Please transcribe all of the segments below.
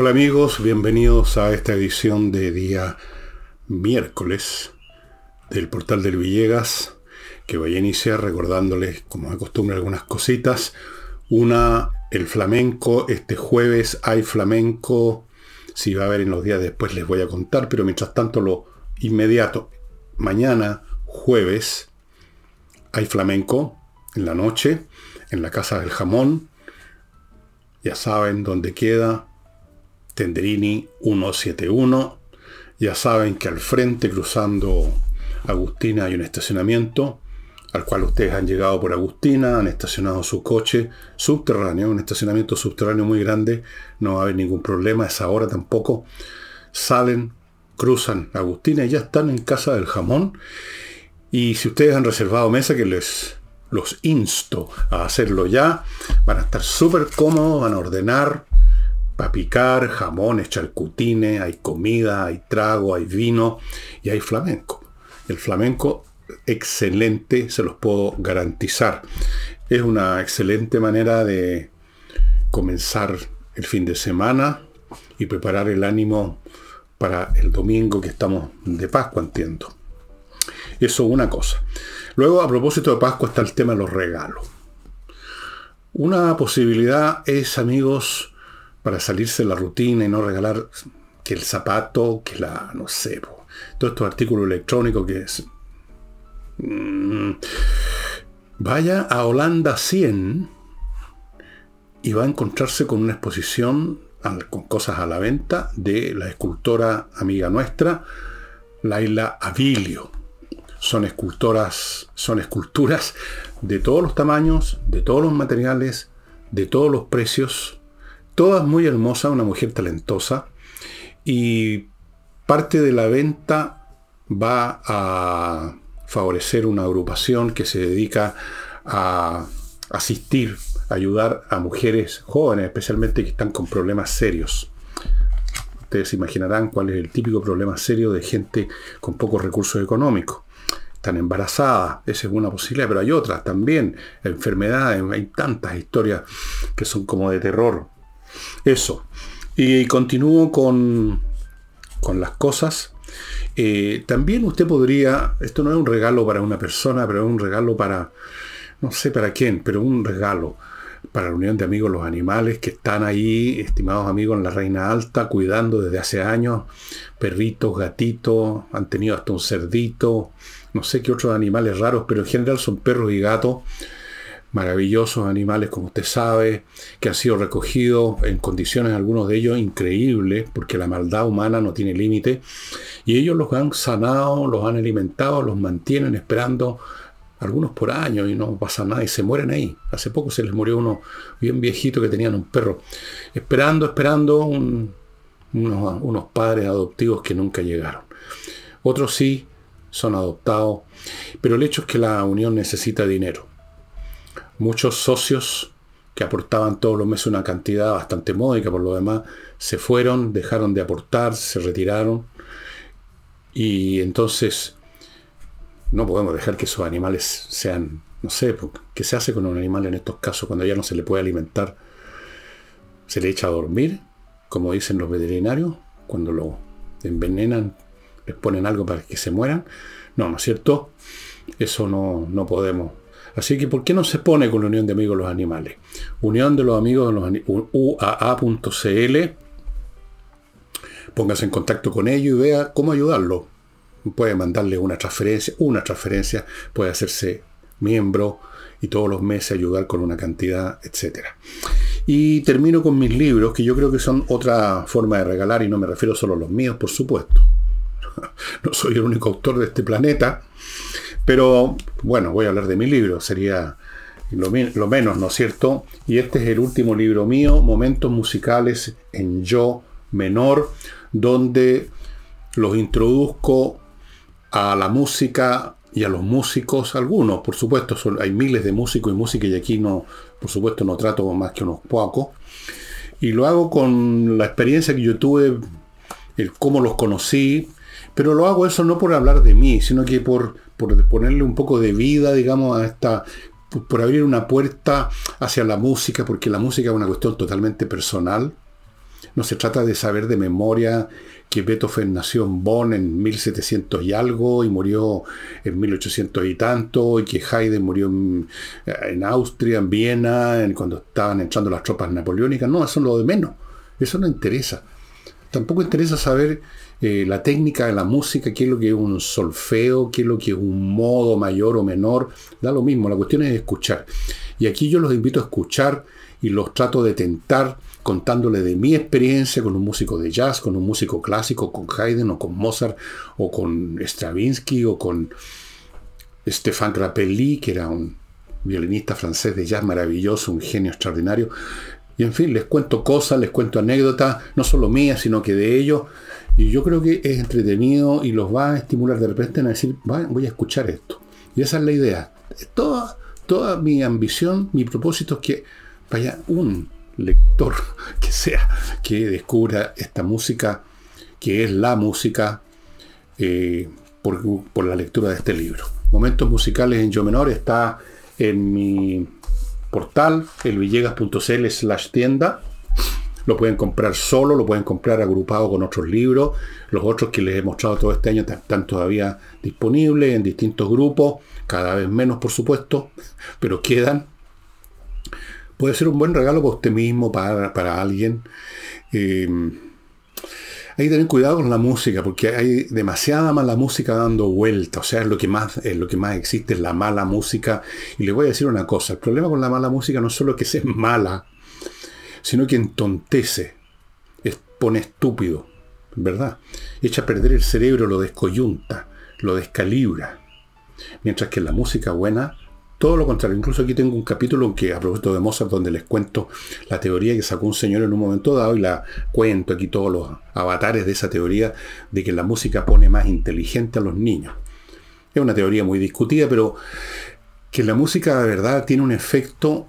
Hola amigos, bienvenidos a esta edición de día miércoles del portal del Villegas, que voy a iniciar recordándoles, como de costumbre, algunas cositas. Una, el flamenco, este jueves hay flamenco, si va a haber en los días después les voy a contar, pero mientras tanto lo inmediato, mañana, jueves, hay flamenco en la noche, en la Casa del Jamón, ya saben dónde queda, Tenderini 171. Ya saben que al frente, cruzando Agustina, hay un estacionamiento al cual ustedes han llegado por Agustina, han estacionado su coche subterráneo, un estacionamiento subterráneo muy grande, no va a haber ningún problema, a esa hora tampoco. Salen, cruzan Agustina y ya están en Casa del Jamón. Y si ustedes han reservado mesa, que les los insto a hacerlo ya, van a estar súper cómodos, van a ordenar, para picar, jamones, charcutines, hay comida, hay trago, hay vino y hay flamenco. El flamenco, excelente, se los puedo garantizar. Es una excelente manera de comenzar el fin de semana y preparar el ánimo para el domingo que estamos de Pascua, entiendo. Eso una cosa. Luego, a propósito de Pascua, está el tema de los regalos. Una posibilidad es, amigos, para salirse de la rutina y no regalar que el zapato, que la, no sé, todos estos artículos electrónicos que es... Mm, vaya a Holanda 100 y va a encontrarse con una exposición con cosas a la venta de la escultora amiga nuestra, Laila Avilio. Son escultoras, son esculturas de todos los tamaños, de todos los materiales, de todos los precios, todas muy hermosas, una mujer talentosa, y parte de la venta va a favorecer una agrupación que se dedica a asistir, ayudar a mujeres jóvenes, especialmente que están con problemas serios. Ustedes imaginarán cuál es el típico problema serio de gente con pocos recursos económicos. Están embarazadas, esa es una posibilidad, pero hay otras también, enfermedades, hay tantas historias que son como de terror. Eso. Y continúo con, con las cosas. Eh, también usted podría, esto no es un regalo para una persona, pero es un regalo para, no sé para quién, pero un regalo para la Unión de Amigos Los Animales que están ahí, estimados amigos en la Reina Alta, cuidando desde hace años perritos, gatitos, han tenido hasta un cerdito, no sé qué otros animales raros, pero en general son perros y gatos maravillosos animales, como usted sabe, que han sido recogidos en condiciones, algunos de ellos increíbles, porque la maldad humana no tiene límite, y ellos los han sanado, los han alimentado, los mantienen esperando algunos por año y no pasa nada y se mueren ahí. Hace poco se les murió uno bien viejito que tenían un perro, esperando, esperando unos, unos padres adoptivos que nunca llegaron. Otros sí son adoptados, pero el hecho es que la unión necesita dinero muchos socios que aportaban todos los meses una cantidad bastante módica por lo demás, se fueron, dejaron de aportar, se retiraron. Y entonces no podemos dejar que esos animales sean, no sé, ¿qué se hace con un animal en estos casos cuando ya no se le puede alimentar? ¿Se le echa a dormir, como dicen los veterinarios, cuando lo envenenan, les ponen algo para que se mueran? No, ¿no es cierto? Eso no, no podemos Así que, ¿por qué no se pone con la Unión de Amigos de los Animales? Unión de los Amigos de los UAA.cl. Póngase en contacto con ellos y vea cómo ayudarlo. Puede mandarle una transferencia, una transferencia, puede hacerse miembro y todos los meses ayudar con una cantidad, etc. Y termino con mis libros, que yo creo que son otra forma de regalar, y no me refiero solo a los míos, por supuesto. No soy el único autor de este planeta. Pero bueno, voy a hablar de mi libro, sería lo, menos, ¿no es cierto? Y este es el último libro mío, Momentos Musicales en Yo menor, donde los introduzco a la música y a los músicos, algunos, por supuesto, hay miles de músicos y música y aquí no, por supuesto, no trato más que unos pocos. Y lo hago con la experiencia que yo tuve, el cómo los conocí, pero lo hago eso no por hablar de mí, sino que por por ponerle un poco de vida, digamos, a esta, por abrir una puerta hacia la música, porque la música es una cuestión totalmente personal. No se trata de saber de memoria que Beethoven nació en Bonn en 1700 y algo y murió en 1800 y tanto, y que Haydn murió en, Austria, en Viena, en, cuando estaban entrando las tropas napoleónicas. No, eso es lo de menos. Eso no interesa. Tampoco interesa saber eh, la técnica de la música, qué es lo que es un solfeo, qué es lo que es un modo mayor o menor. Da lo mismo, la cuestión es escuchar. Y aquí yo los invito a escuchar y los trato de tentar contándole de mi experiencia con un músico de jazz, con un músico clásico, con Haydn o con Mozart o con Stravinsky o con Stéphane Grappelli, que era un violinista francés de jazz maravilloso, un genio extraordinario. Y en fin, les cuento cosas, les cuento anécdotas, no solo mías, sino que de ellos. Y yo creo que es entretenido y los va a estimular de repente a decir, voy a escuchar esto. Y esa es la idea. Toda, toda mi ambición, mi propósito es que vaya un lector que sea que descubra esta música, que es la música, eh, por, por, la lectura de este libro. Momentos musicales en yo menor está en mi portal, elvillegas.cl slash tienda. Lo pueden comprar solo, lo pueden comprar agrupado con otros libros. Los otros que les he mostrado todo este año están todavía disponibles en distintos grupos, cada vez menos por supuesto, pero quedan puede ser un buen regalo para usted mismo, para, alguien. Eh, hay que tener cuidado con la música, porque hay demasiada mala música dando vuelta. O sea, es lo que más, es lo que más existe, es la mala música. Y le voy a decir una cosa, el problema con la mala música no es solo que sea mala, sino que entontece, pone estúpido, ¿verdad? Echa a perder el cerebro, lo descoyunta, lo descalibra. Mientras que la música buena todo lo contrario, incluso aquí tengo un capítulo que, a propósito de Mozart, donde les cuento la teoría que sacó un señor en un momento dado y la cuento aquí todos los avatares de esa teoría de que la música pone más inteligente a los niños. Es una teoría muy discutida, pero que la música de verdad tiene un efecto,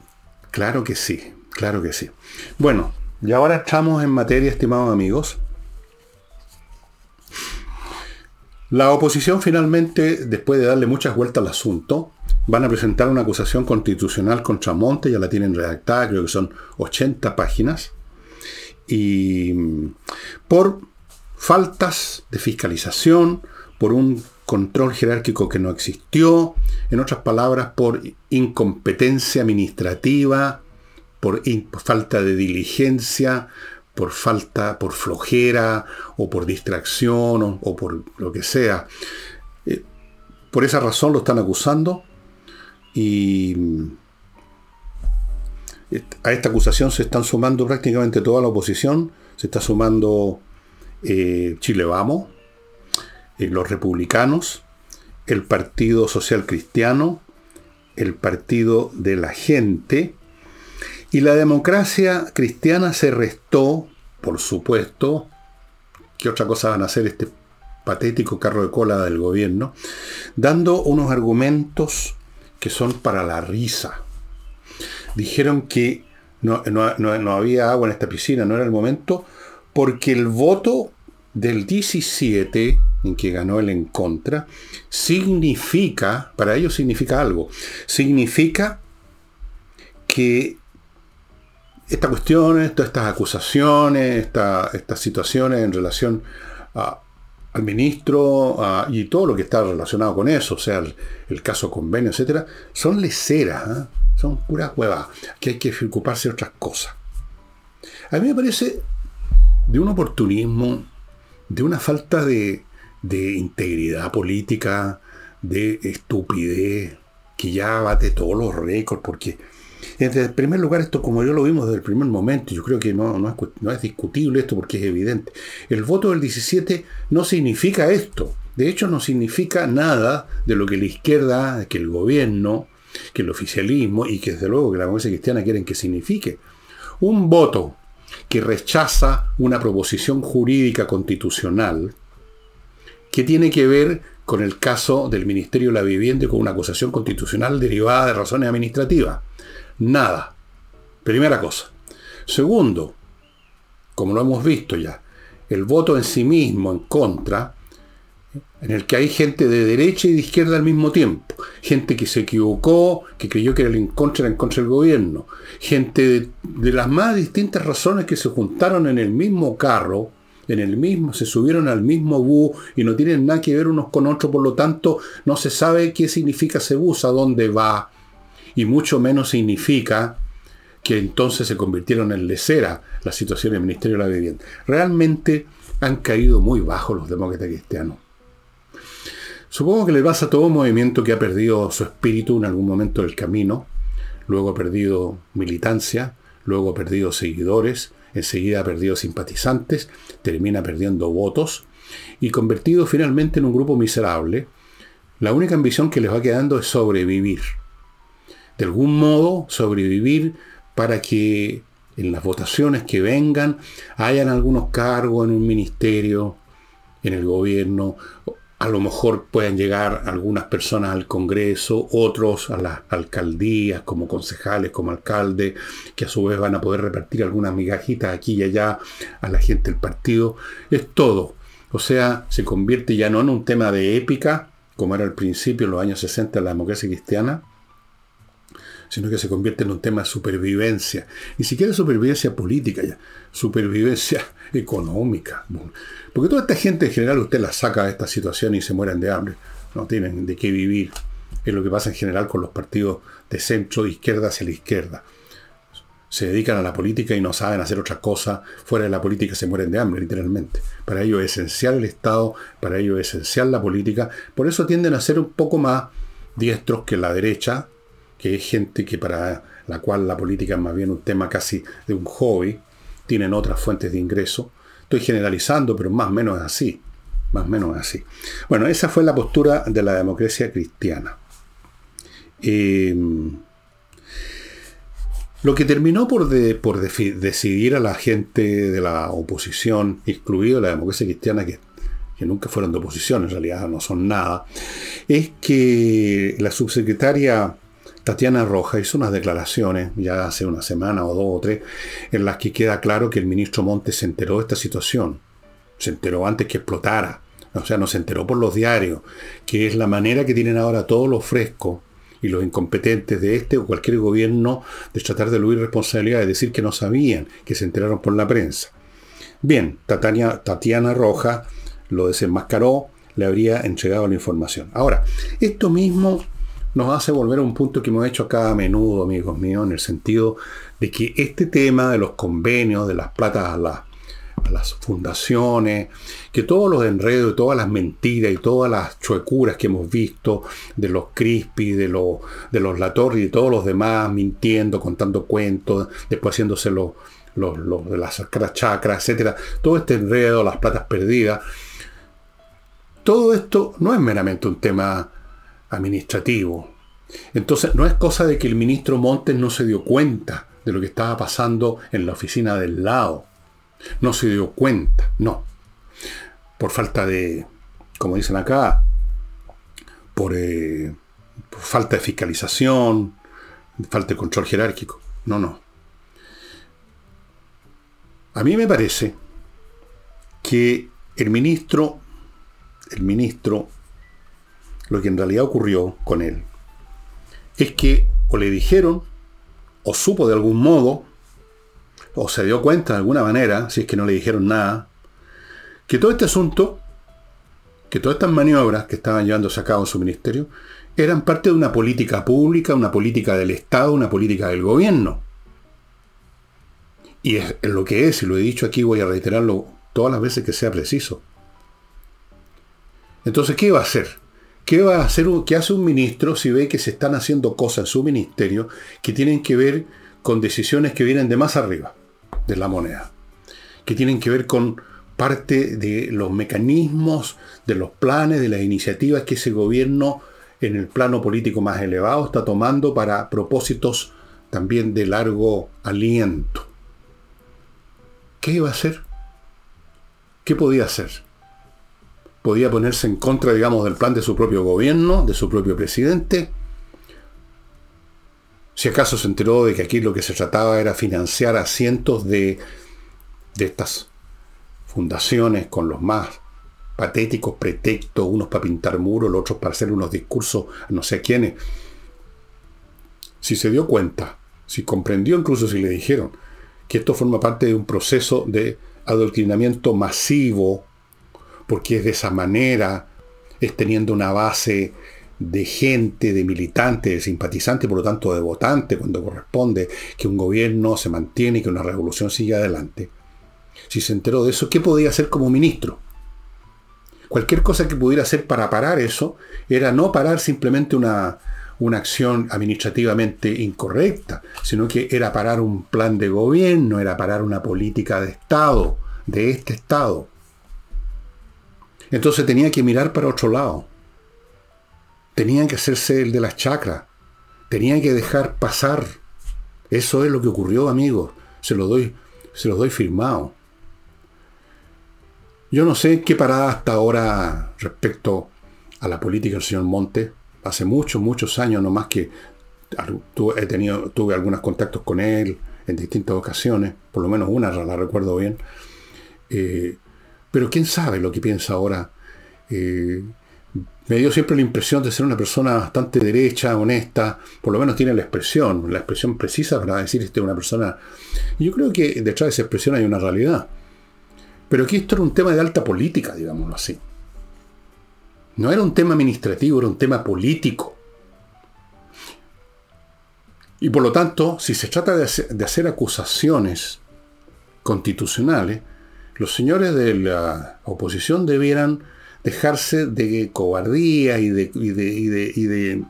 claro que sí, claro que sí. Bueno, y ahora estamos en materia, estimados amigos. La oposición finalmente, después de darle muchas vueltas al asunto, van a presentar una acusación constitucional contra Monte, ya la tienen redactada, creo que son 80 páginas, y mm, por faltas de fiscalización, por un control jerárquico que no existió, en otras palabras, por incompetencia administrativa, por, falta de diligencia, por falta, por flojera o por distracción o, por lo que sea. Eh, por esa razón lo están acusando y a esta acusación se están sumando prácticamente toda la oposición. Se está sumando eh, Chile Vamos, eh, los republicanos, el Partido Social Cristiano, el Partido de la Gente, y la democracia cristiana se restó, por supuesto, ¿qué otra cosa van a hacer este patético carro de cola del gobierno? Dando unos argumentos que son para la risa. Dijeron que no, había agua en esta piscina, no era el momento, porque el voto del 17, en que ganó el en contra, significa, para ellos significa algo, significa que esta cuestión, todas estas acusaciones, estas situaciones en relación a, al ministro y todo lo que está relacionado con eso, o sea, el, caso convenio, etcétera, son leceras, ¿eh? son puras huevas, que hay que ocuparse de otras cosas. A mí me parece de un oportunismo, de una falta de, de integridad política, de estupidez, que ya bate todos los récords, porque en primer lugar, esto como yo lo vimos desde el primer momento, yo creo que no, es, discutible esto porque es evidente. El voto del 17 no significa esto. De hecho, no significa nada de lo que la izquierda, que el gobierno, que el oficialismo y que desde luego que la democracia cristiana quieren que signifique. Un voto que rechaza una proposición jurídica constitucional que tiene que ver con el caso del Ministerio de la Vivienda y con una acusación constitucional derivada de razones administrativas. Nada. Primera cosa. Segundo, como lo hemos visto ya, el voto en sí mismo en contra en el que hay gente de derecha y de izquierda al mismo tiempo. Gente que se equivocó, que creyó que era en contra, era en contra del gobierno. Gente de, de, las más distintas razones que se juntaron en el mismo carro, en el mismo, se subieron al mismo bus y no tienen nada que ver unos con otros, por lo tanto no se sabe qué significa ese bus, a dónde va, y mucho menos significa que entonces se convirtieron en lecera la situación del Ministerio de la Vivienda. Realmente han caído muy bajo los demócratas cristianos. Supongo que le pasa a todo movimiento que ha perdido su espíritu en algún momento del camino, luego ha perdido militancia, luego ha perdido seguidores, enseguida ha perdido simpatizantes, termina perdiendo votos y convertido finalmente en un grupo miserable, la única ambición que les va quedando es sobrevivir. De algún modo, sobrevivir para que en las votaciones que vengan hayan algunos cargos en un ministerio, en el gobierno, a lo mejor puedan llegar algunas personas al Congreso, otros a las alcaldías como concejales, como alcaldes, que a su vez van a poder repartir algunas migajitas aquí y allá a la gente del partido. Es todo. O sea, se convierte ya no en un tema de épica, como era al principio en los años 60 la democracia cristiana, sino que se convierte en un tema de supervivencia. Ni siquiera supervivencia política ya, supervivencia económica. Porque toda esta gente en general usted la saca de esta situación y se mueren de hambre. No tienen de qué vivir. Es lo que pasa en general con los partidos de centro, izquierda hacia la izquierda. Se dedican a la política y no saben hacer otra cosa. Fuera de la política se mueren de hambre, literalmente. Para ello es esencial el Estado, para ello es esencial la política. Por eso tienden a ser un poco más diestros que la derecha, que es gente que para la cual la política es más bien un tema casi de un hobby, tienen otras fuentes de ingreso. Estoy generalizando, pero más o menos es así. Más o menos es así. Bueno, esa fue la postura de la democracia cristiana. Eh, lo que terminó por, por decidir a la gente de la oposición, incluido la democracia cristiana, que, que nunca fueron de oposición, en realidad no son nada, es que la subsecretaria Tatiana Roja hizo unas declaraciones ya hace una semana o dos o tres en las que queda claro que el ministro Montes se enteró de esta situación. Se enteró antes que explotara. O sea, no se enteró por los diarios, que es la manera que tienen ahora todos los frescos y los incompetentes de este o cualquier gobierno de tratar de eludir responsabilidad, de decir que no sabían, que se enteraron por la prensa. Bien, Tatiana, Tatiana Roja lo desenmascaró, le habría entregado la información. Ahora, esto mismo nos hace volver a un punto que hemos hecho acá a menudo, amigos míos, en el sentido de que este tema de los convenios, de las platas a, las fundaciones, que todos los enredos, todas las mentiras y todas las chuecuras que hemos visto de los Crispy, de, los, de los Latorri y todos los demás mintiendo, contando cuentos, después haciéndose los de las chacras, etcétera, todo este enredo, las platas perdidas, todo esto no es meramente un tema administrativo. Entonces, no es cosa de que el ministro Montes no se dio cuenta de lo que estaba pasando en la oficina del lado. No se dio cuenta, no. Por falta de, como dicen acá, por, eh, por falta de fiscalización, falta de control jerárquico. No, no. A mí me parece que el ministro, el ministro lo que en realidad ocurrió con él es que o le dijeron, o supo de algún modo, o se dio cuenta de alguna manera, si es que no le dijeron nada, que todo este asunto, que todas estas maniobras que estaban llevándose a cabo en su ministerio, eran parte de una política pública, una política del Estado, una política del gobierno. Y es lo que es, y lo he dicho aquí, voy a reiterarlo todas las veces que sea preciso. Entonces, ¿qué va a hacer? ¿Qué va a hacer, qué hace un ministro si ve que se están haciendo cosas en su ministerio que tienen que ver con decisiones que vienen de más arriba de la moneda? Que tienen que ver con parte de los mecanismos, de los planes, de las iniciativas que ese gobierno en el plano político más elevado está tomando para propósitos también de largo aliento. ¿Qué iba a hacer? ¿Qué podía hacer? Podía ponerse en contra, digamos, del plan de su propio gobierno, de su propio presidente. Si acaso se enteró de que aquí lo que se trataba era financiar a cientos de, de estas fundaciones con los más patéticos pretextos, unos para pintar muros, los otros para hacer unos discursos no sé quiénes. Si se dio cuenta, si comprendió incluso si le dijeron que esto forma parte de un proceso de adoctrinamiento masivo, porque es de esa manera, es teniendo una base de gente, de militantes, de simpatizantes, por lo tanto de votantes, cuando corresponde que un gobierno se mantiene y que una revolución siga adelante. Si se enteró de eso, ¿qué podía hacer como ministro? Cualquier cosa que pudiera hacer para parar eso era no parar simplemente una, una acción administrativamente incorrecta, sino que era parar un plan de gobierno, era parar una política de Estado, de este Estado. Entonces tenía que mirar para otro lado. Tenían que hacerse el de las chacras. Tenían que dejar pasar. Eso es lo que ocurrió, amigos. Se lo doy, se lo doy firmado. Yo no sé qué parada hasta ahora respecto a la política del señor Monte. Hace muchos, muchos años, no más que he tenido, tuve algunos contactos con él en distintas ocasiones, por lo menos una la recuerdo bien. Eh, pero quién sabe lo que piensa ahora. Eh, me dio siempre la impresión de ser una persona bastante derecha, honesta, por lo menos tiene la expresión, la expresión precisa para decir este una persona. yo creo que detrás de esa expresión hay una realidad. Pero aquí esto era un tema de alta política, digámoslo así. No era un tema administrativo, era un tema político. Y por lo tanto, si se trata de hacer, acusaciones constitucionales, los señores de la oposición debieran dejarse de cobardía y de, de,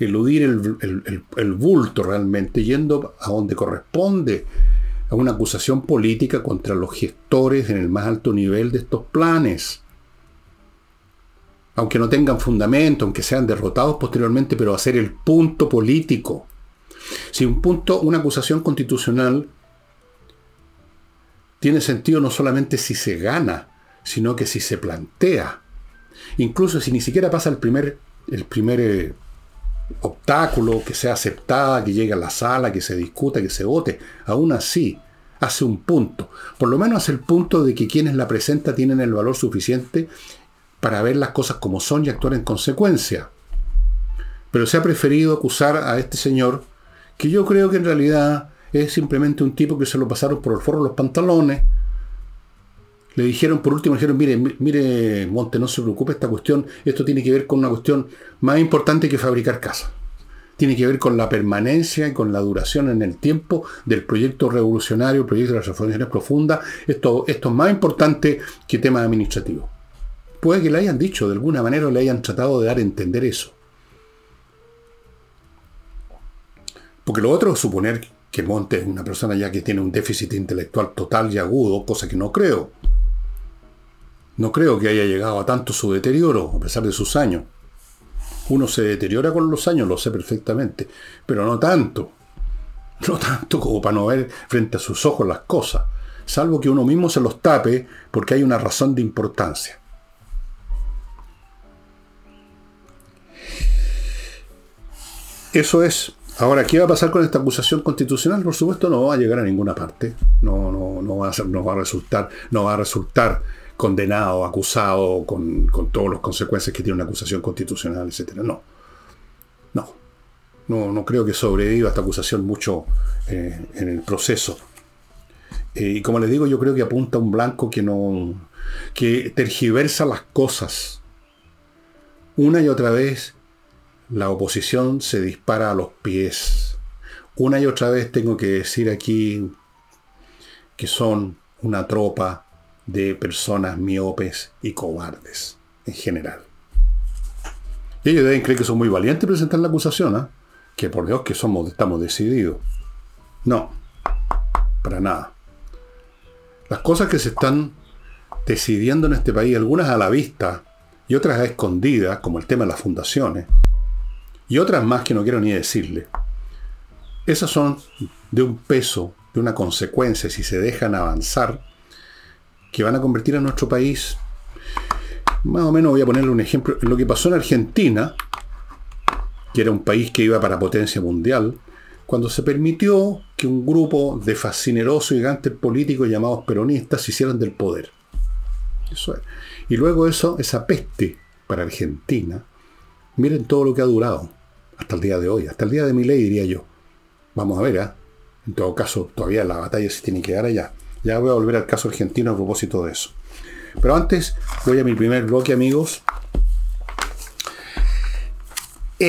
eludir el, bulto realmente, yendo a donde corresponde, a una acusación política contra los gestores en el más alto nivel de estos planes. Aunque no tengan fundamento, aunque sean derrotados posteriormente, pero hacer el punto político. Si un punto, una acusación constitucional tiene sentido no solamente si se gana, sino que si se plantea. Incluso si ni siquiera pasa el primer, el primer eh, obstáculo, que sea aceptada, que llegue a la sala, que se discuta, que se vote, aún así hace un punto. Por lo menos hace el punto de que quienes la presentan tienen el valor suficiente para ver las cosas como son y actuar en consecuencia. Pero se ha preferido acusar a este señor, que yo creo que en realidad es simplemente un tipo que se lo pasaron por el forro los pantalones. Le dijeron, por último, dijeron, mire, mire, Monte, no se preocupe esta cuestión, esto tiene que ver con una cuestión más importante que fabricar casas tiene que ver con la permanencia y con la duración en el tiempo del proyecto revolucionario, el proyecto de las reformaciones profundas. Esto, esto es más importante que temas administrativos. Puede que le hayan dicho, de alguna manera le hayan tratado de dar a entender eso. Porque lo otro es suponer que Monte es una persona ya que tiene un déficit intelectual total y agudo, cosa que no creo. No creo que haya llegado a tanto su deterioro, a pesar de sus años. Uno se deteriora con los años, lo sé perfectamente, pero no tanto. No tanto como para no ver frente a sus ojos las cosas, salvo que uno mismo se los tape porque hay una razón de importancia. Eso es. Ahora, ¿qué va a pasar con esta acusación constitucional? Por supuesto, no va a llegar a ninguna parte. No, no, no va a resultar, no va a resultar condenado, acusado, con, con todas las consecuencias que tiene una acusación constitucional, etc. No. No. No, no creo que sobreviva esta acusación mucho eh, en el proceso. Eh, y como les digo, yo creo que apunta a un blanco que no. que tergiversa las cosas. Una y otra vez la oposición se dispara a los pies. Una y otra vez tengo que decir aquí que son una tropa de personas miopes y cobardes en general. Y ellos deben creer que son muy valientes presentar la acusación, ¿ah? que por Dios que somos, estamos decididos. No, para nada. Las cosas que se están decidiendo en este país, algunas a la vista y otras a escondidas, como el tema de las fundaciones, y otras más que no quiero ni decirle, esas son de un peso, de una consecuencia, si se dejan avanzar, que van a convertir a nuestro país, más o menos voy a ponerle un ejemplo, lo que pasó en Argentina, que era un país que iba para potencia mundial, cuando se permitió que un grupo de fascinerosos gigantes políticos llamados peronistas se hicieran del poder. Eso es. Y luego eso, esa peste para Argentina, miren todo lo que ha durado hasta el día de hoy, hasta el día de mi ley diría yo. Vamos a ver, ¿eh? En todo caso, todavía la batalla se tiene que dar allá. Ya voy a volver al caso argentino a propósito de eso. Pero antes voy a mi primer bloque, amigos.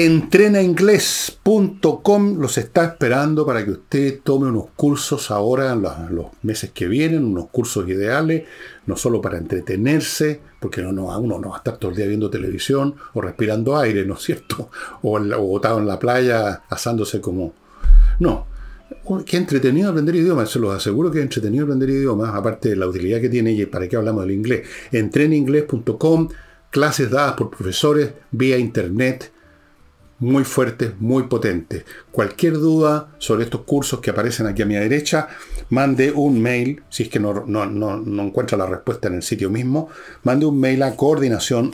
Entrenainglés.com los está esperando para que usted tome unos cursos ahora en los, meses que vienen, unos cursos ideales, no solo para entretenerse, porque no, no, uno no va a estar todo el día viendo televisión o respirando aire, ¿no es cierto? O, o botado en la playa asándose como... No, Qué entretenido aprender idiomas, se los aseguro que es entretenido aprender idiomas, aparte de la utilidad que tiene y para qué hablamos del inglés. Entreninglés.com, clases dadas por profesores vía internet, muy fuertes, muy potentes. Cualquier duda sobre estos cursos que aparecen aquí a mi derecha, mande un mail, si es que no, encuentra la respuesta en el sitio mismo, mande un mail a coordinación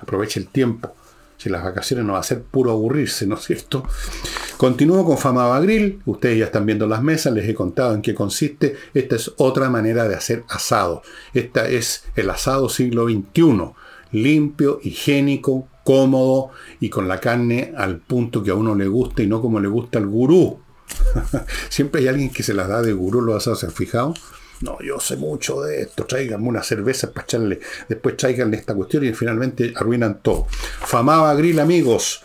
Aproveche el tiempo si las vacaciones no va a ser puro aburrirse, ¿no es cierto? Continúo con Famaba Grill. Ustedes ya están viendo las mesas, les he contado en qué consiste. Esta es otra manera de hacer asado. Esta es el asado siglo XXI. Limpio, higiénico, cómodo y con la carne al punto que a uno le gusta y no como le gusta al gurú. Siempre hay alguien que se las da de gurú ¿se han fijado? No, yo sé mucho de esto, tráiganme una cerveza para echarle, después tráiganle esta cuestión y finalmente arruinan todo. Famaba Grill, amigos.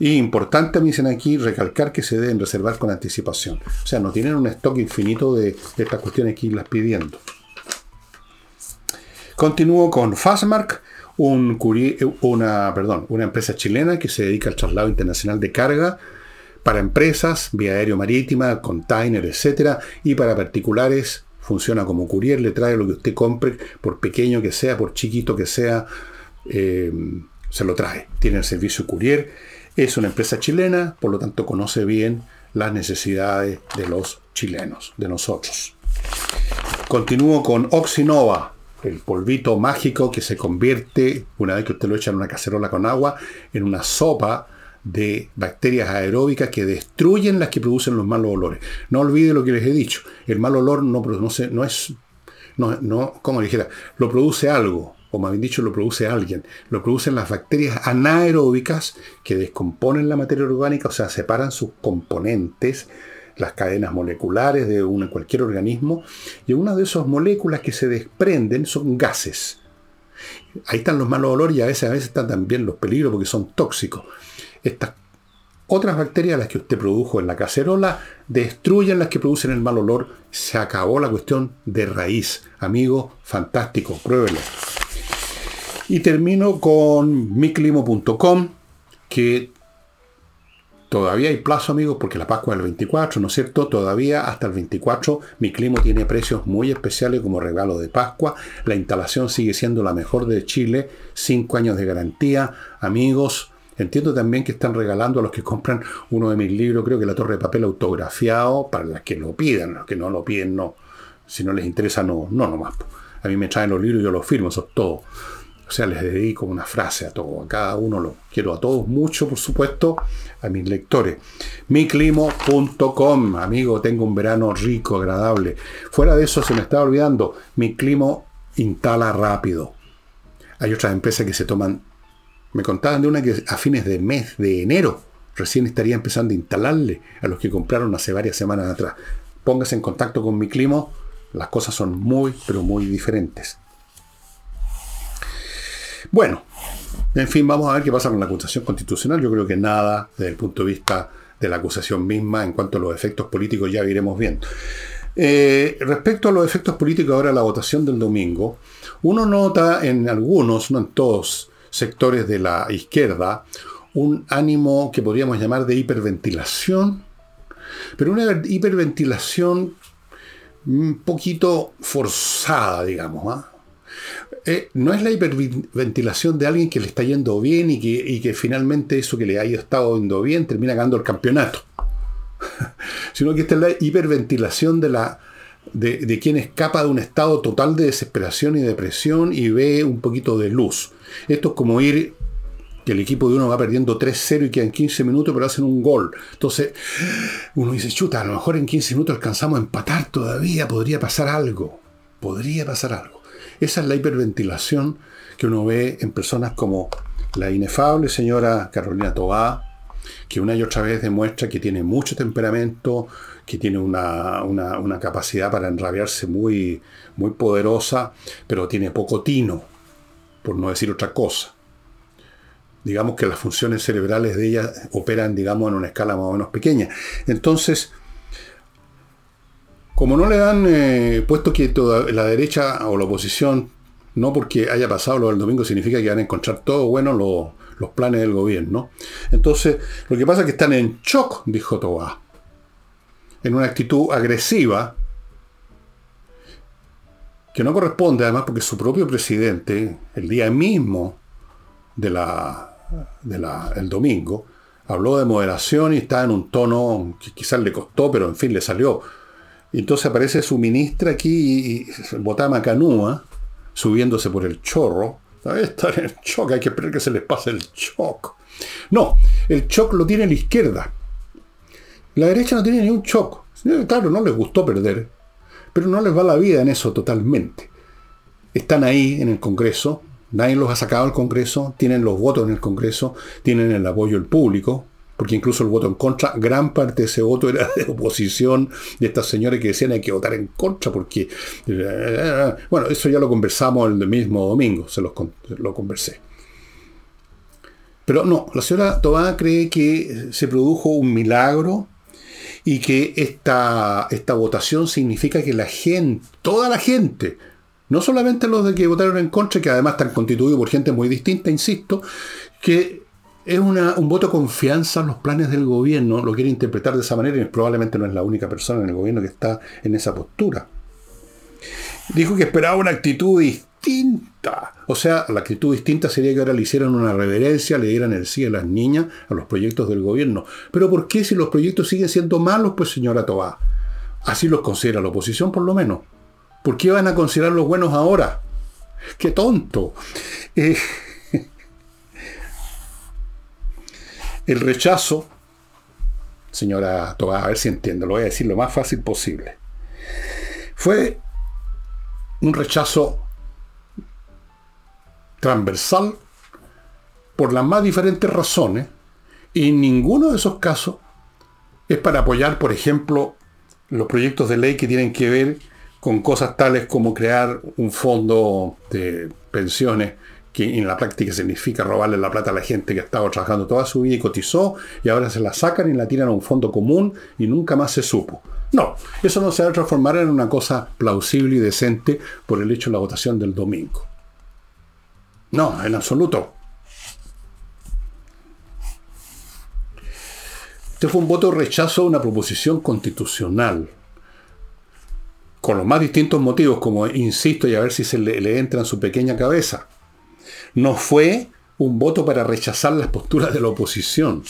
Y importante, me dicen aquí, recalcar que se deben reservar con anticipación. O sea, no tienen un stock infinito de, estas cuestiones que irlas pidiendo. Continúo con Fastmark, un una, empresa chilena que se dedica al traslado internacional de carga para empresas, vía aéreo marítima, container, etc. Y para particulares, funciona como courier, le trae lo que usted compre, por pequeño que sea, por chiquito que sea, eh, se lo trae. Tiene el servicio courier, es una empresa chilena, por lo tanto conoce bien las necesidades de los chilenos, de nosotros. Continúo con Oxinova, el polvito mágico que se convierte, una vez que usted lo echa en una cacerola con agua, en una sopa de bacterias aeróbicas que destruyen las que producen los malos olores. No olvide lo que les he dicho. El mal olor no, produce, no es, no, no, como dijera, lo produce algo, o más bien dicho, lo produce alguien. Lo producen las bacterias anaeróbicas que descomponen la materia orgánica, o sea, separan sus componentes, las cadenas moleculares de cualquier organismo, y una de esas moléculas que se desprenden son gases. Ahí están los malos olores y a veces, a veces están también los peligros porque son tóxicos. Estas otras bacterias, las que usted produjo en la cacerola, destruyen las que producen el mal olor. Se acabó la cuestión de raíz. Amigo, fantástico, pruébelo. Y termino con miclimo.com, que todavía hay plazo, amigos, porque la Pascua es el 24, ¿no es cierto? Todavía hasta el 24 mi clima tiene precios muy especiales como regalo de Pascua. La instalación sigue siendo la mejor de Chile, 5 años de garantía. Amigos, Entiendo también que están regalando a los que compran uno de mis libros, creo que la torre de papel autografiado, para las que lo pidan, los que no lo piden, no. Si no les interesa, no, no nomás. A mí me traen los libros y yo los firmo, eso es todo. O sea, les dedico una frase a todos, a cada uno lo quiero a todos mucho, por supuesto, a mis lectores. Miclimo.com, amigo, tengo un verano rico, agradable. Fuera de eso, se me estaba olvidando, mi climo instala rápido. Hay otras empresas que se toman me contaban de una que a fines de mes de enero recién estaría empezando a instalarle a los que compraron hace varias semanas atrás. Póngase en contacto con mi clima, las cosas son muy, pero muy diferentes. Bueno, en fin, vamos a ver qué pasa con la acusación constitucional. Yo creo que nada desde el punto de vista de la acusación misma en cuanto a los efectos políticos ya iremos viendo. Eh, respecto a los efectos políticos ahora la votación del domingo, uno nota en algunos, no en todos, sectores de la izquierda un ánimo que podríamos llamar de hiperventilación, pero una hiperventilación un poquito forzada, digamos. ¿ah? Eh, no es la hiperventilación de alguien que le está yendo bien y que, finalmente eso que le haya estado yendo bien termina ganando el campeonato, sino que esta es la hiperventilación de la, de, de, quien escapa de un estado total de desesperación y depresión y ve un poquito de luz. Esto es como ir que el equipo de uno va perdiendo 3-0 y quedan 15 minutos, pero hacen un gol. Entonces, uno dice, chuta, a lo mejor en 15 minutos alcanzamos a empatar todavía, podría pasar algo. podría pasar algo. Esa es la hiperventilación que uno ve en personas como la inefable señora Carolina Tobá, que una y otra vez demuestra que tiene mucho temperamento, que tiene una, capacidad para enrabiarse muy, muy poderosa, pero tiene poco tino, por no decir otra cosa. Digamos que las funciones cerebrales de ella operan, digamos, en una escala más o menos pequeña. Entonces, como no le dan, eh, puesto que la derecha o la oposición, no porque haya pasado lo del domingo, significa que van a encontrar todo bueno los planes del gobierno. Entonces, lo que pasa es que están en shock, dijo Tobá, en una actitud agresiva, que no corresponde además porque su propio presidente, el día mismo del domingo, habló de moderación y está en un tono que quizás le costó, pero en fin, le salió entonces aparece su ministra aquí, y, Botama Canúa, subiéndose por el chorro. Está en el shock, hay que esperar que se les pase el shock. No, el shock lo tiene la izquierda. La derecha no tiene ni un shock. Claro, no les gustó perder, pero no les va la vida en eso totalmente. Están ahí en el Congreso, nadie los ha sacado al Congreso, tienen los votos en el Congreso, tienen el apoyo del público, porque incluso el voto en contra, gran parte de ese voto era de oposición de estas señores que decían hay que votar en contra, porque, eh, bueno, eso ya lo conversamos el mismo domingo, se lo, lo conversé. Pero no, la señora Tobá cree que se produjo un milagro y que esta, esta votación significa que la gente, toda la gente, no solamente los de que votaron en contra, que además están constituidos por gente muy distinta, insisto, que es un voto de confianza en los planes del gobierno, lo quiere interpretar de esa manera y probablemente no es la única persona en el gobierno que está en esa postura. Dijo que esperaba una actitud distinta. O sea, la actitud distinta sería que ahora le hicieran una reverencia, le dieran el sí a las niñas a los proyectos del gobierno. Pero ¿por qué si los proyectos siguen siendo malos, pues señora Tobá? Así los considera la oposición por lo menos. ¿Por qué van a considerar los buenos ahora? ¡Qué tonto! Eh, El rechazo, señora Tobá, a ver si entiendo, lo voy a decir lo más fácil posible. Fue un rechazo transversal por las más diferentes razones y en ninguno de esos casos es para apoyar, por ejemplo, los proyectos de ley que tienen que ver con cosas tales como crear un fondo de pensiones que en la práctica significa robarle la plata a la gente que ha estado trabajando toda su vida y cotizó, y ahora se la sacan y la tiran a un fondo común y nunca más se supo. No, eso no se va a transformar en una cosa plausible y decente por el hecho de la votación del domingo. No, en absoluto. Este fue un voto de rechazo a una proposición constitucional, con los más distintos motivos, como insisto, y a ver si se le, le entra en su pequeña cabeza no fue un voto para rechazar las posturas de la oposición.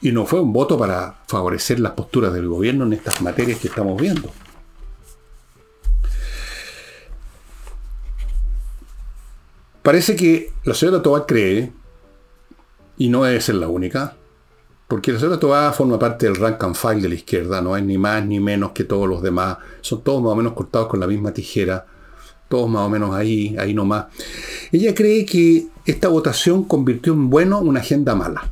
Y no fue un voto para favorecer las posturas del gobierno en estas materias que estamos viendo. Parece que la señora Tobá cree, y no debe ser la única, porque la señora Tobá forma parte del rank and file de la izquierda, no es ni más ni menos que todos los demás, son todos más o menos cortados con la misma tijera, todos más o menos ahí, ahí nomás. Ella cree que esta votación convirtió en bueno una agenda mala.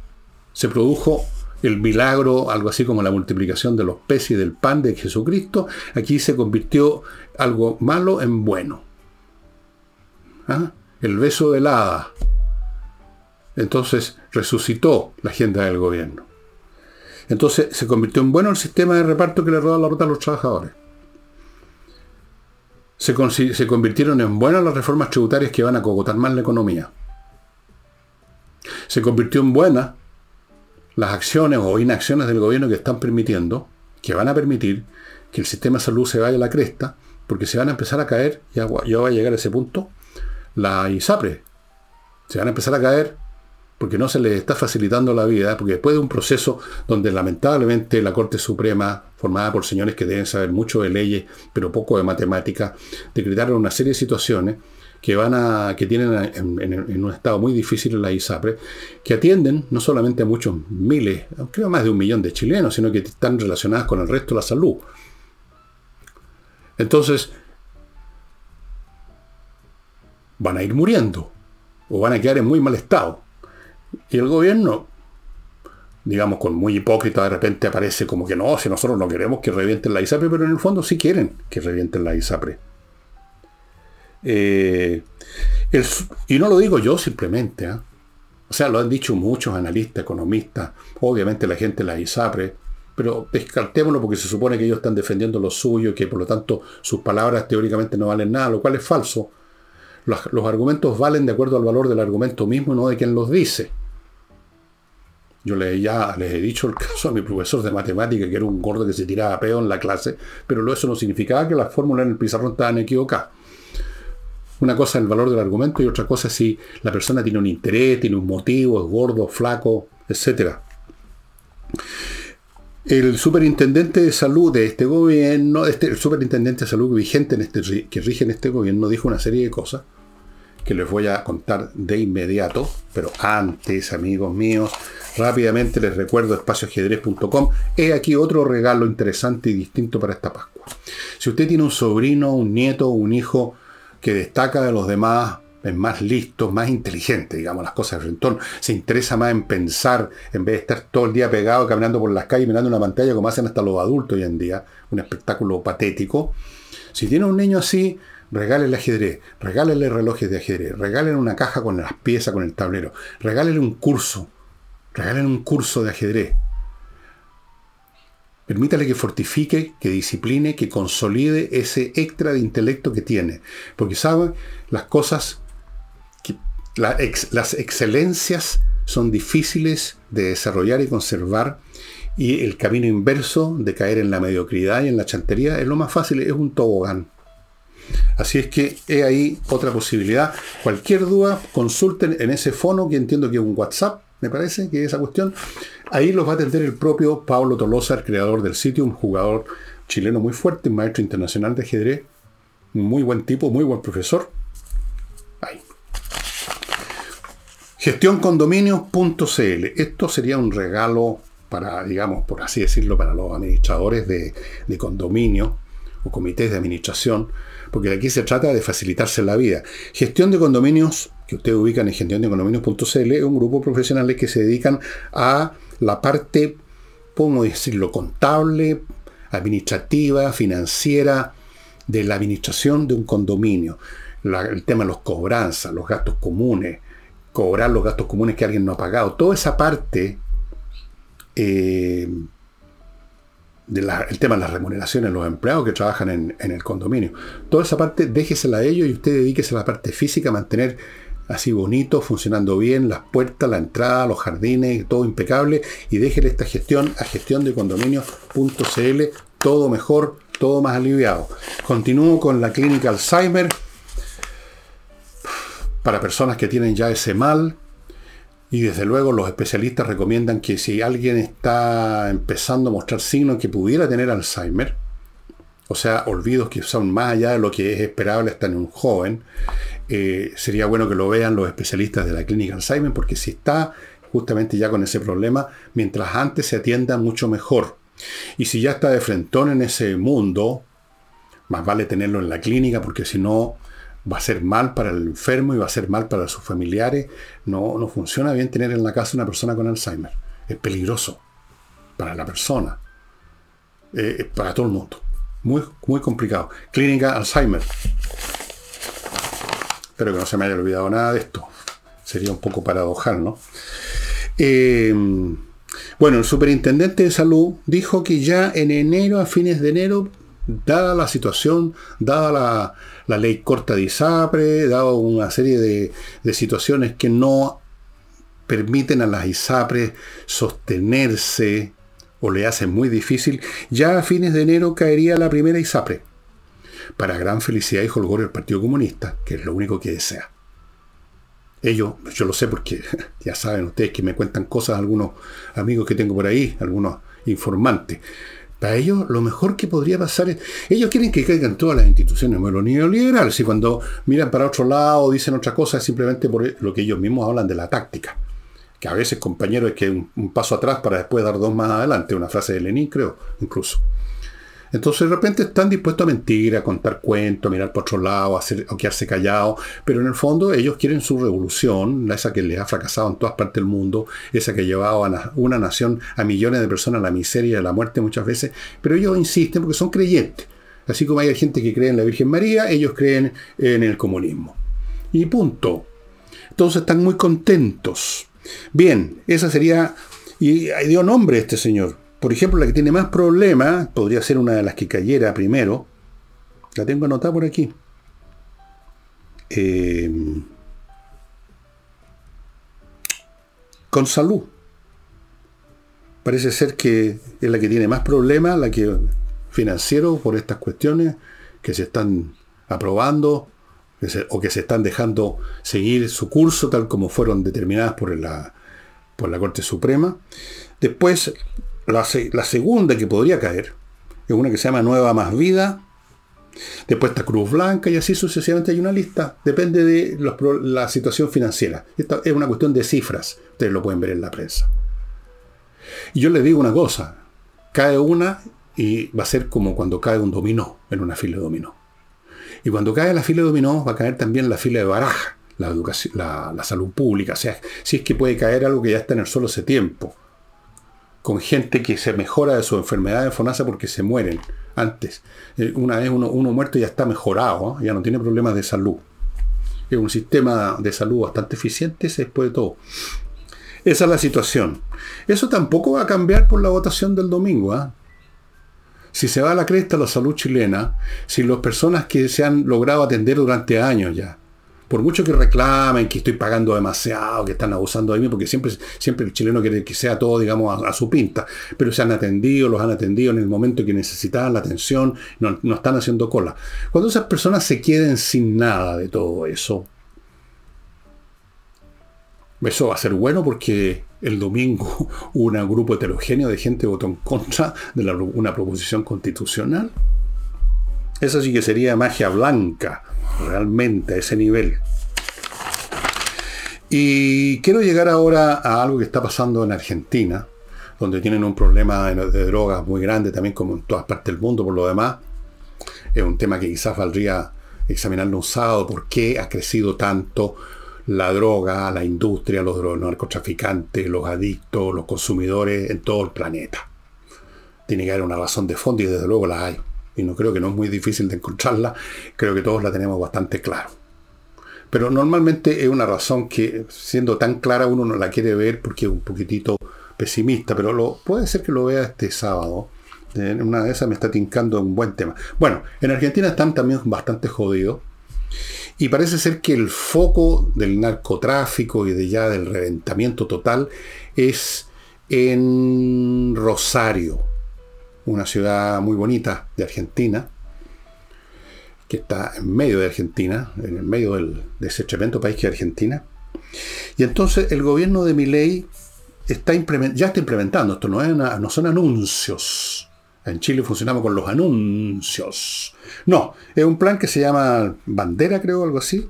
Se produjo el milagro, algo así como la multiplicación de los peces y del pan de Jesucristo. Aquí se convirtió algo malo en bueno. ¿Ah? El beso del hada. Entonces resucitó la agenda del gobierno. Entonces se convirtió en bueno el sistema de reparto que le roba la ruta a los trabajadores se, convirtieron en buenas las reformas tributarias que van a cogotar más la economía. Se convirtió en buenas las acciones o inacciones del gobierno que están permitiendo, que van a permitir que el sistema de salud se vaya a la cresta, porque se van a empezar a caer, ya, ya va a llegar a ese punto, la ISAPRE. Se van a empezar a caer porque no se les está facilitando la vida, porque después de un proceso donde lamentablemente la Corte Suprema, formada por señores que deben saber mucho de leyes, pero poco de matemática, decretaron una serie de situaciones que van a, que tienen en, un estado muy difícil en la ISAPRE, que atienden no solamente a muchos miles, creo más de un millón de chilenos, sino que están relacionadas con el resto de la salud. Entonces, van a ir muriendo o van a quedar en muy mal estado. Y el gobierno, digamos, con muy hipócrita, de repente aparece como que no, si nosotros no queremos que revienten la ISAPRE, pero en el fondo sí quieren que revienten la ISAPRE. Eh, y no lo digo yo simplemente, ¿ah? o sea, lo han dicho muchos analistas, economistas, obviamente la gente de la ISAPRE, pero descartémoslo porque se supone que ellos están defendiendo lo suyo y que por lo tanto sus palabras teóricamente no valen nada, lo cual es falso. Los, los argumentos valen de acuerdo al valor del argumento mismo, no de quien los dice. Yo le, ya les he dicho el caso a mi profesor de matemática, que era un gordo que se tiraba peo en la clase, pero eso no significaba que las fórmulas en el pizarrón estaban equivocadas. Una cosa es el valor del argumento y otra cosa es si la persona tiene un interés, tiene un motivo, es gordo, flaco, etc. El superintendente de salud de este gobierno, este, el superintendente de salud vigente en este, que rige en este gobierno, dijo una serie de cosas que les voy a contar de inmediato, pero antes, amigos míos, rápidamente les recuerdo espacioajedrez.com. He aquí otro regalo interesante y distinto para esta Pascua. Si usted tiene un sobrino, un nieto, un hijo que destaca de los demás, es más listo, más inteligente, digamos, las cosas de entorno, se interesa más en pensar, en vez de estar todo el día pegado caminando por las calles mirando una pantalla como hacen hasta los adultos hoy en día, un espectáculo patético. Si tiene un niño así, regálele ajedrez, regálele relojes de ajedrez, regálele una caja con las piezas, con el tablero, regálele un curso, regálele un curso de ajedrez. Permítale que fortifique, que discipline, que consolide ese extra de intelecto que tiene. Porque sabe, las cosas, las excelencias son difíciles de desarrollar y conservar. Y el camino inverso de caer en la mediocridad y en la chantería es lo más fácil, es un tobogán. Así es que he ahí otra posibilidad. Cualquier duda, consulten en ese fono que entiendo que es un WhatsApp, me parece que esa cuestión. Ahí los va a atender el propio Pablo Tolosa, el creador del sitio, un jugador chileno muy fuerte, un maestro internacional de ajedrez, muy buen tipo, muy buen profesor. Ahí. Gestioncondominios.cl. Esto sería un regalo para, digamos, por así decirlo, para los administradores de, de condominio o comités de administración porque aquí se trata de facilitarse la vida. Gestión de condominios, que ustedes ubican en gestiondecondominios.cl, es un grupo de profesionales que se dedican a la parte, podemos decirlo, contable, administrativa, financiera, de la administración de un condominio. el tema de los cobranzas, los gastos comunes, cobrar los gastos comunes que alguien no ha pagado. Toda esa parte eh, el tema de las remuneraciones, los empleados que trabajan en, el condominio. Toda esa parte déjesela a ellos y usted dedíquese a la parte física, mantener así bonito, funcionando bien, las puertas, la entrada, los jardines, todo impecable, y déjele esta gestión a gestión de todo mejor, todo más aliviado. Continúo con la clínica Alzheimer para personas que tienen ya ese mal, y desde luego los especialistas recomiendan que si alguien está empezando a mostrar signos que pudiera tener Alzheimer, o sea, olvidos que son más allá de lo que es esperable hasta en un joven, eh, sería bueno que lo vean los especialistas de la clínica Alzheimer, porque si está justamente ya con ese problema, mientras antes se atienda mucho mejor. Y si ya está de frentón en ese mundo, más vale tenerlo en la clínica, porque si no, va a ser mal para el enfermo y va a ser mal para sus familiares. No, no funciona bien tener en la casa una persona con Alzheimer. Es peligroso para la persona, eh, para todo el mundo. Muy, muy complicado. Clínica Alzheimer. Espero que no se me haya olvidado nada de esto. Sería un poco paradojal, ¿no? Eh, bueno, el superintendente de salud dijo que ya en enero, a fines de enero, dada la situación, dada la, ley corta de ISAPRE, dada una serie de, situaciones que no permiten a las ISAPRE sostenerse o le hacen muy difícil, ya a fines de enero caería la primera ISAPRE. Para gran felicidad y holgor del Partido Comunista, que es lo único que desea. Ellos, yo lo sé porque ya saben ustedes que me cuentan cosas algunos amigos que tengo por ahí, algunos informantes. Para ellos lo mejor que podría pasar es, ellos quieren que caigan todas las instituciones lo neoliberales Si cuando miran para otro lado dicen otra cosa es simplemente por lo que ellos mismos hablan de la táctica. Que a veces, compañero, es que un, paso atrás para después dar dos más adelante. Una frase de Lenin, creo, incluso. Entonces de repente están dispuestos a mentir, a contar cuentos, a mirar por otro lado, a, hacer, a quedarse callados, pero en el fondo ellos quieren su revolución, esa que les ha fracasado en todas partes del mundo, esa que llevado a una nación, a millones de personas a la miseria y a la muerte muchas veces, pero ellos insisten porque son creyentes. Así como hay gente que cree en la Virgen María, ellos creen en el comunismo. Y punto. Entonces están muy contentos. Bien, esa sería... Y dio nombre a este señor. Por ejemplo, la que tiene más problemas, podría ser una de las que cayera primero. La tengo anotada por aquí. Eh, con salud. Parece ser que es la que tiene más problemas, la que financiero por estas cuestiones que se están aprobando o que se están dejando seguir su curso tal como fueron determinadas por la, por la Corte Suprema. Después, la, segunda que podría caer es una que se llama Nueva Más Vida. Después está Cruz Blanca y así sucesivamente hay una lista. Depende de la situación financiera. Esta es una cuestión de cifras. Ustedes lo pueden ver en la prensa. Y yo les digo una cosa. Cae una y va a ser como cuando cae un dominó en una fila de dominó. Y cuando cae la fila de dominó va a caer también la fila de baraja, la, educación, la, la salud pública. O sea, si es que puede caer algo que ya está en el suelo hace tiempo con gente que se mejora de su enfermedad de FONASA porque se mueren antes. Eh, una vez uno, muerto ya está mejorado, ya no tiene problemas de salud. Es un sistema de salud bastante eficiente, después de todo. Esa es la situación. Eso tampoco va a cambiar por la votación del domingo. ¿ah? Si se va a la cresta la salud chilena, si las personas que se han logrado atender durante años ya, por mucho que reclamen que estoy pagando demasiado, que están abusando de mí, porque siempre, siempre el chileno quiere que sea todo, digamos, a, su pinta, pero se han atendido, los han atendido en el momento que necesitaban la atención, no, no están haciendo cola. Cuando esas personas se queden sin nada de todo eso, eso va a ser bueno porque el domingo un grupo heterogéneo de gente votó en contra de una proposición constitucional. Eso sí que sería magia blanca realmente a ese nivel. Y quiero llegar ahora a algo que está pasando en Argentina, donde tienen un problema de, drogas muy grande, también como en todas partes del mundo por lo demás. Es un tema que quizás valdría examinarlo un sábado, por qué ha crecido tanto la droga, la industria, los narcotraficantes, los adictos, los consumidores en todo el planeta. Tiene que haber una razón de fondo y desde luego la hay y no creo que no es muy difícil de encontrarla, creo que todos la tenemos bastante claro. Pero normalmente es una razón que, siendo tan clara, uno no la quiere ver porque es un poquitito pesimista, pero puede ser que lo vea este sábado. Una de esas me está tincando un buen tema. Bueno, en Argentina están también bastante jodidos. Y parece ser que el foco del narcotráfico y de ya del reventamiento total es en Rosario una ciudad muy bonita de Argentina, que está en medio de Argentina, en el medio de ese tremendo país que es Argentina. Y entonces el gobierno de Milei está ya está implementando, esto no, es no son anuncios. En Chile funcionamos con los anuncios. No, es un plan que se llama Bandera, creo, algo así,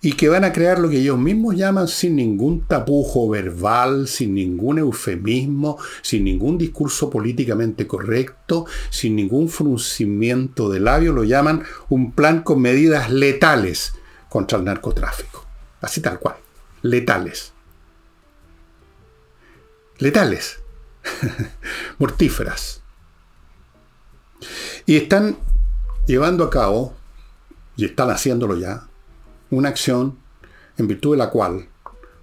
y que van a crear lo que ellos mismos llaman sin ningún tapujo verbal, sin ningún eufemismo, sin ningún discurso políticamente correcto, sin ningún fruncimiento de labio, lo llaman un plan con medidas letales contra el narcotráfico. Así tal cual, letales. Letales, mortíferas. Y están llevando a cabo, y están haciéndolo ya, una acción en virtud de la cual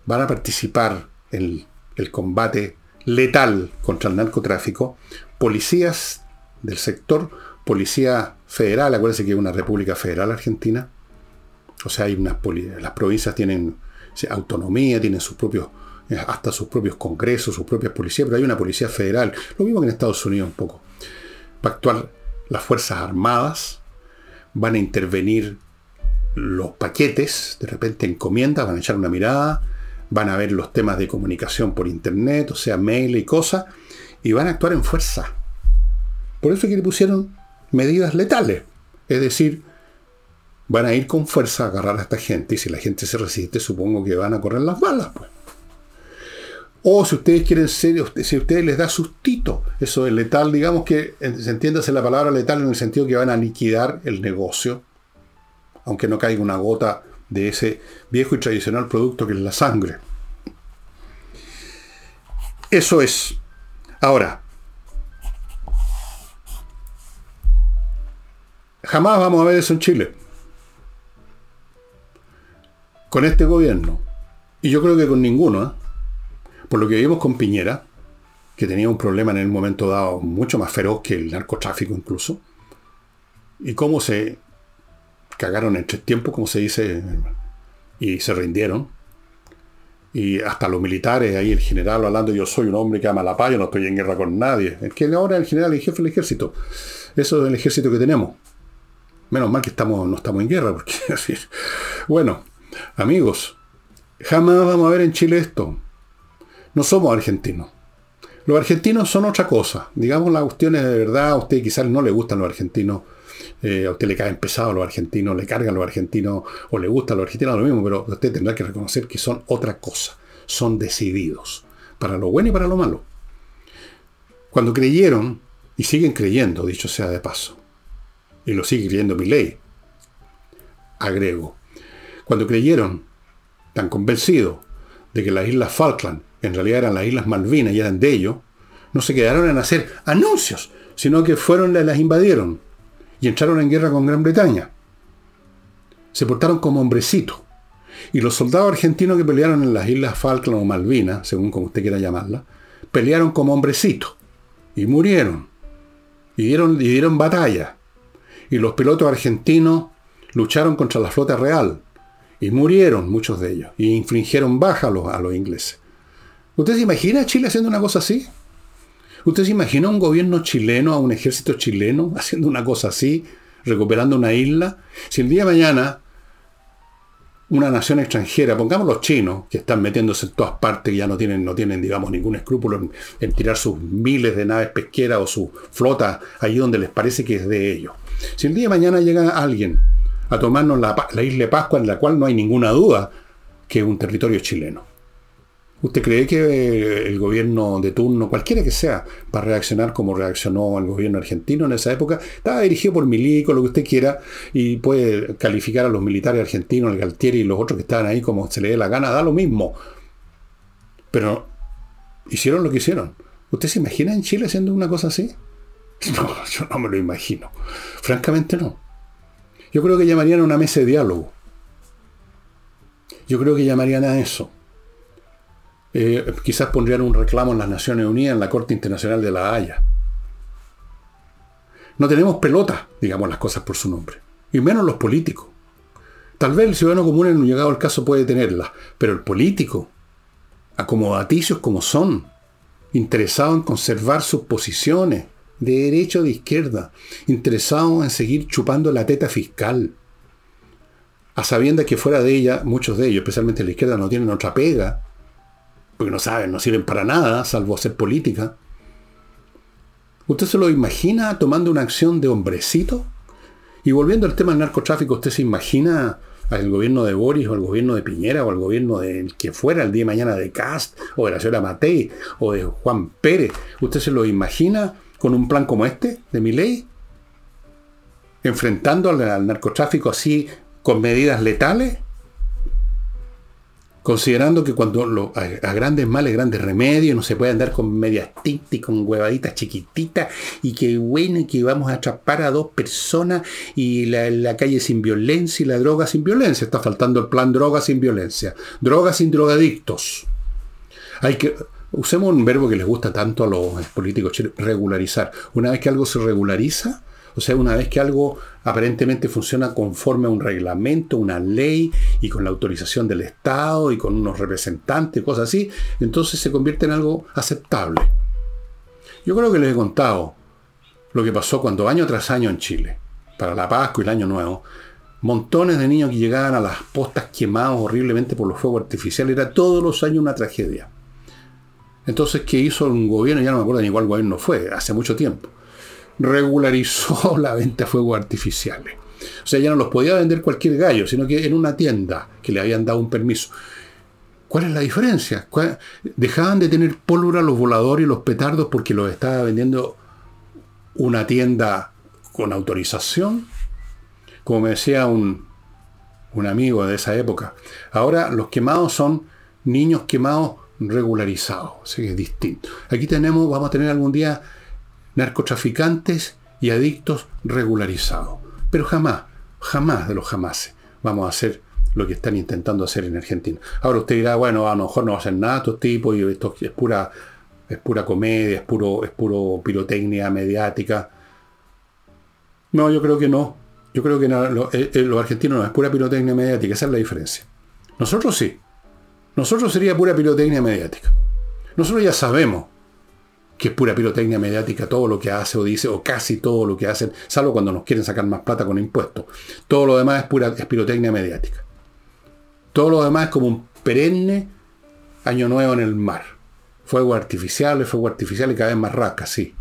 van a participar en el combate letal contra el narcotráfico policías del sector, policía federal, acuérdense que es una república federal argentina, o sea, hay unas las provincias tienen autonomía, tienen sus propios, eh, hasta sus propios congresos, sus propias policías, pero hay una policía federal, lo mismo que en Estados Unidos un poco. Para actuar las Fuerzas Armadas, van a intervenir los paquetes, de repente encomiendas, van a echar una mirada, van a ver los temas de comunicación por internet, o sea, mail y cosas, y van a actuar en fuerza. Por eso es que le pusieron medidas letales. Es decir, van a ir con fuerza a agarrar a esta gente, y si la gente se resiste, supongo que van a correr las balas. Pues. O si ustedes quieren ser, si ustedes les da sustito, eso es letal, digamos que se entiéndase la palabra letal en el sentido que van a liquidar el negocio, aunque no caiga una gota de ese viejo y tradicional producto que es la sangre. Eso es. Ahora, jamás vamos a ver eso en Chile. Con este gobierno. Y yo creo que con ninguno. ¿eh? Por lo que vimos con Piñera, que tenía un problema en el momento dado mucho más feroz que el narcotráfico incluso, y cómo se cagaron en tres tiempos, como se dice, y se rindieron. Y hasta los militares, ahí el general hablando, yo soy un hombre que ama la paz, yo no estoy en guerra con nadie. Es que ahora el general y jefe del ejército. Eso es el ejército que tenemos. Menos mal que estamos, no estamos en guerra, porque. Bueno, amigos, jamás vamos a ver en Chile esto. No somos argentinos. Los argentinos son otra cosa. Digamos las cuestiones de verdad, a usted quizás no le gustan los argentinos. Eh, a usted le caen pesados los argentinos, le cargan los argentinos o le gustan los argentinos, lo mismo, pero usted tendrá que reconocer que son otra cosa. Son decididos. Para lo bueno y para lo malo. Cuando creyeron, y siguen creyendo, dicho sea de paso, y lo sigue creyendo mi ley, agrego, cuando creyeron, tan convencidos, de que las Islas Falkland en realidad eran las Islas Malvinas y eran de ellos, no se quedaron en hacer anuncios, sino que fueron, las invadieron y entraron en guerra con Gran Bretaña. Se portaron como hombrecitos. Y los soldados argentinos que pelearon en las Islas Falkland o Malvinas, según como usted quiera llamarla, pelearon como hombrecitos. Y murieron. Y dieron, y dieron batalla. Y los pilotos argentinos lucharon contra la flota real. Y murieron muchos de ellos. Y infligieron baja a los, a los ingleses. ¿Usted se imagina a Chile haciendo una cosa así? ¿Usted se imagina un gobierno chileno, a un ejército chileno haciendo una cosa así, recuperando una isla? Si el día de mañana una nación extranjera, pongamos los chinos, que están metiéndose en todas partes, y ya no tienen, no tienen, digamos, ningún escrúpulo en, tirar sus miles de naves pesqueras o su flota allí donde les parece que es de ellos. Si el día de mañana llega alguien a tomarnos la, la isla de Pascua, en la cual no hay ninguna duda que es un territorio chileno, ¿Usted cree que el gobierno de turno, cualquiera que sea, va a reaccionar como reaccionó el gobierno argentino en esa época? Estaba dirigido por Milico, lo que usted quiera, y puede calificar a los militares argentinos, el Galtieri y los otros que estaban ahí como se le dé la gana, da lo mismo. Pero hicieron lo que hicieron. ¿Usted se imagina en Chile haciendo una cosa así? No, yo no me lo imagino. Francamente no. Yo creo que llamarían a una mesa de diálogo. Yo creo que llamarían a eso. Eh, quizás pondrían un reclamo en las Naciones Unidas, en la Corte Internacional de la Haya. No tenemos pelota, digamos las cosas por su nombre, y menos los políticos. Tal vez el ciudadano común en un llegado al caso puede tenerla, pero el político, acomodaticios como son, interesado en conservar sus posiciones, de derecha o de izquierda, interesado en seguir chupando la teta fiscal, a sabiendas que fuera de ella, muchos de ellos, especialmente la izquierda, no tienen otra pega, porque no saben, no sirven para nada, salvo hacer política. ¿Usted se lo imagina tomando una acción de hombrecito? Y volviendo al tema del narcotráfico, ¿usted se imagina al gobierno de Boris o al gobierno de Piñera o al gobierno de que fuera el día de mañana de Cast o de la señora Matei o de Juan Pérez? ¿Usted se lo imagina con un plan como este de mi ley? Enfrentando al narcotráfico así con medidas letales? Considerando que cuando a, grandes males, grandes remedios, no se puede andar con medias tintas y con huevaditas chiquititas, y que bueno, que vamos a atrapar a dos personas, y la, calle sin violencia y la droga sin violencia. Está faltando el plan droga sin violencia. Droga sin drogadictos. Hay que, usemos un verbo que les gusta tanto a los políticos regularizar. Una vez que algo se regulariza, o sea, una vez que algo aparentemente funciona conforme a un reglamento, una ley y con la autorización del Estado y con unos representantes, cosas así, entonces se convierte en algo aceptable. Yo creo que les he contado lo que pasó cuando año tras año en Chile, para la Pascua y el Año Nuevo, montones de niños que llegaban a las postas quemados horriblemente por los fuegos artificiales, era todos los años una tragedia. Entonces, ¿qué hizo un gobierno? Ya no me acuerdo ni cuál gobierno fue, hace mucho tiempo regularizó la venta de fuegos artificiales. O sea, ya no los podía vender cualquier gallo, sino que en una tienda que le habían dado un permiso. ¿Cuál es la diferencia? Dejaban de tener pólvora los voladores y los petardos porque los estaba vendiendo una tienda con autorización. Como me decía un, un amigo de esa época. Ahora los quemados son niños quemados regularizados. Así que es distinto. Aquí tenemos, vamos a tener algún día narcotraficantes y adictos regularizados. Pero jamás, jamás de los jamás vamos a hacer lo que están intentando hacer en Argentina. Ahora usted dirá, bueno, a lo mejor no va a hacer nada estos tipos y esto es pura, es pura comedia, es puro, es puro pirotecnia mediática. No, yo creo que no. Yo creo que eh, eh, los argentinos no es pura pirotecnia mediática, esa es la diferencia. Nosotros sí. Nosotros sería pura pirotecnia mediática. Nosotros ya sabemos que es pura pirotecnia mediática todo lo que hace o dice, o casi todo lo que hacen, salvo cuando nos quieren sacar más plata con impuestos. Todo lo demás es pura es pirotecnia mediática. Todo lo demás es como un perenne año nuevo en el mar. Fuego artificial, fuego artificial y cada vez más rasca, sí.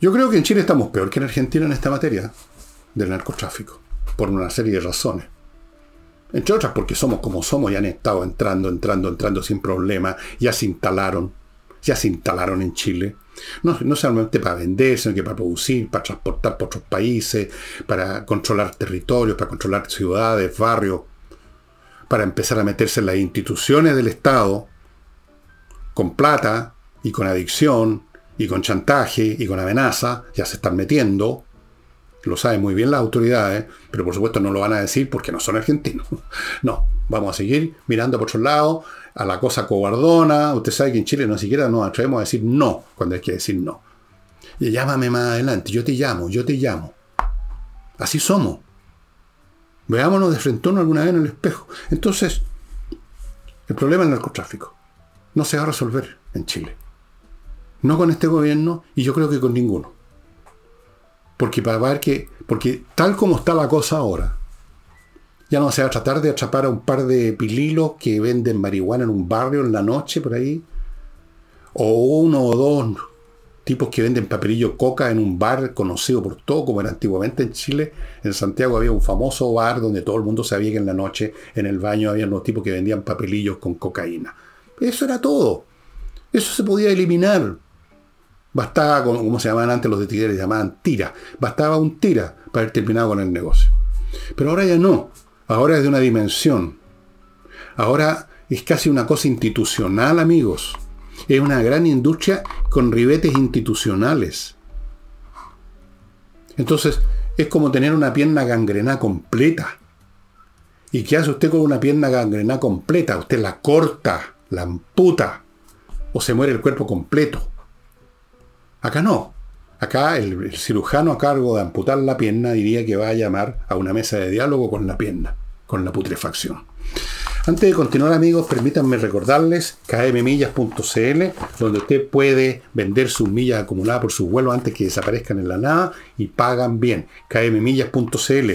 Yo creo que en Chile estamos peor que en Argentina en esta materia del narcotráfico, por una serie de razones. Entre otras porque somos como somos y han estado entrando, entrando, entrando sin problema. Ya se instalaron, ya se instalaron en Chile. No, no solamente para vender, sino que para producir, para transportar por otros países, para controlar territorios, para controlar ciudades, barrios, para empezar a meterse en las instituciones del Estado con plata y con adicción y con chantaje y con amenaza, ya se están metiendo. Lo saben muy bien las autoridades, pero por supuesto no lo van a decir porque no son argentinos. No, vamos a seguir mirando por otro lado a la cosa cobardona. Usted sabe que en Chile no siquiera nos atrevemos a decir no cuando hay que decir no. Y llámame más adelante, yo te llamo, yo te llamo. Así somos. Veámonos de frente alguna vez en el espejo. Entonces, el problema del narcotráfico no se va a resolver en Chile. No con este gobierno y yo creo que con ninguno. Porque para ver que, porque tal como está la cosa ahora, ya no se va a tratar de atrapar a un par de pililos que venden marihuana en un barrio en la noche por ahí. O uno o dos tipos que venden papelillo coca en un bar conocido por todo, como era antiguamente en Chile. En Santiago había un famoso bar donde todo el mundo sabía que en la noche en el baño había los tipos que vendían papelillos con cocaína. Eso era todo. Eso se podía eliminar. Bastaba, como se llamaban antes los de llamaban tira. Bastaba un tira para haber terminado con el negocio. Pero ahora ya no. Ahora es de una dimensión. Ahora es casi una cosa institucional, amigos. Es una gran industria con ribetes institucionales. Entonces, es como tener una pierna gangrenada completa. ¿Y qué hace usted con una pierna gangrenada completa? Usted la corta, la amputa, o se muere el cuerpo completo. Acá no. Acá el, cirujano a cargo de amputar la pierna diría que va a llamar a una mesa de diálogo con la pierna, con la putrefacción. Antes de continuar amigos, permítanme recordarles kmmillas.cl, donde usted puede vender sus millas acumuladas por sus vuelos antes que desaparezcan en la nada y pagan bien. kmmillas.cl.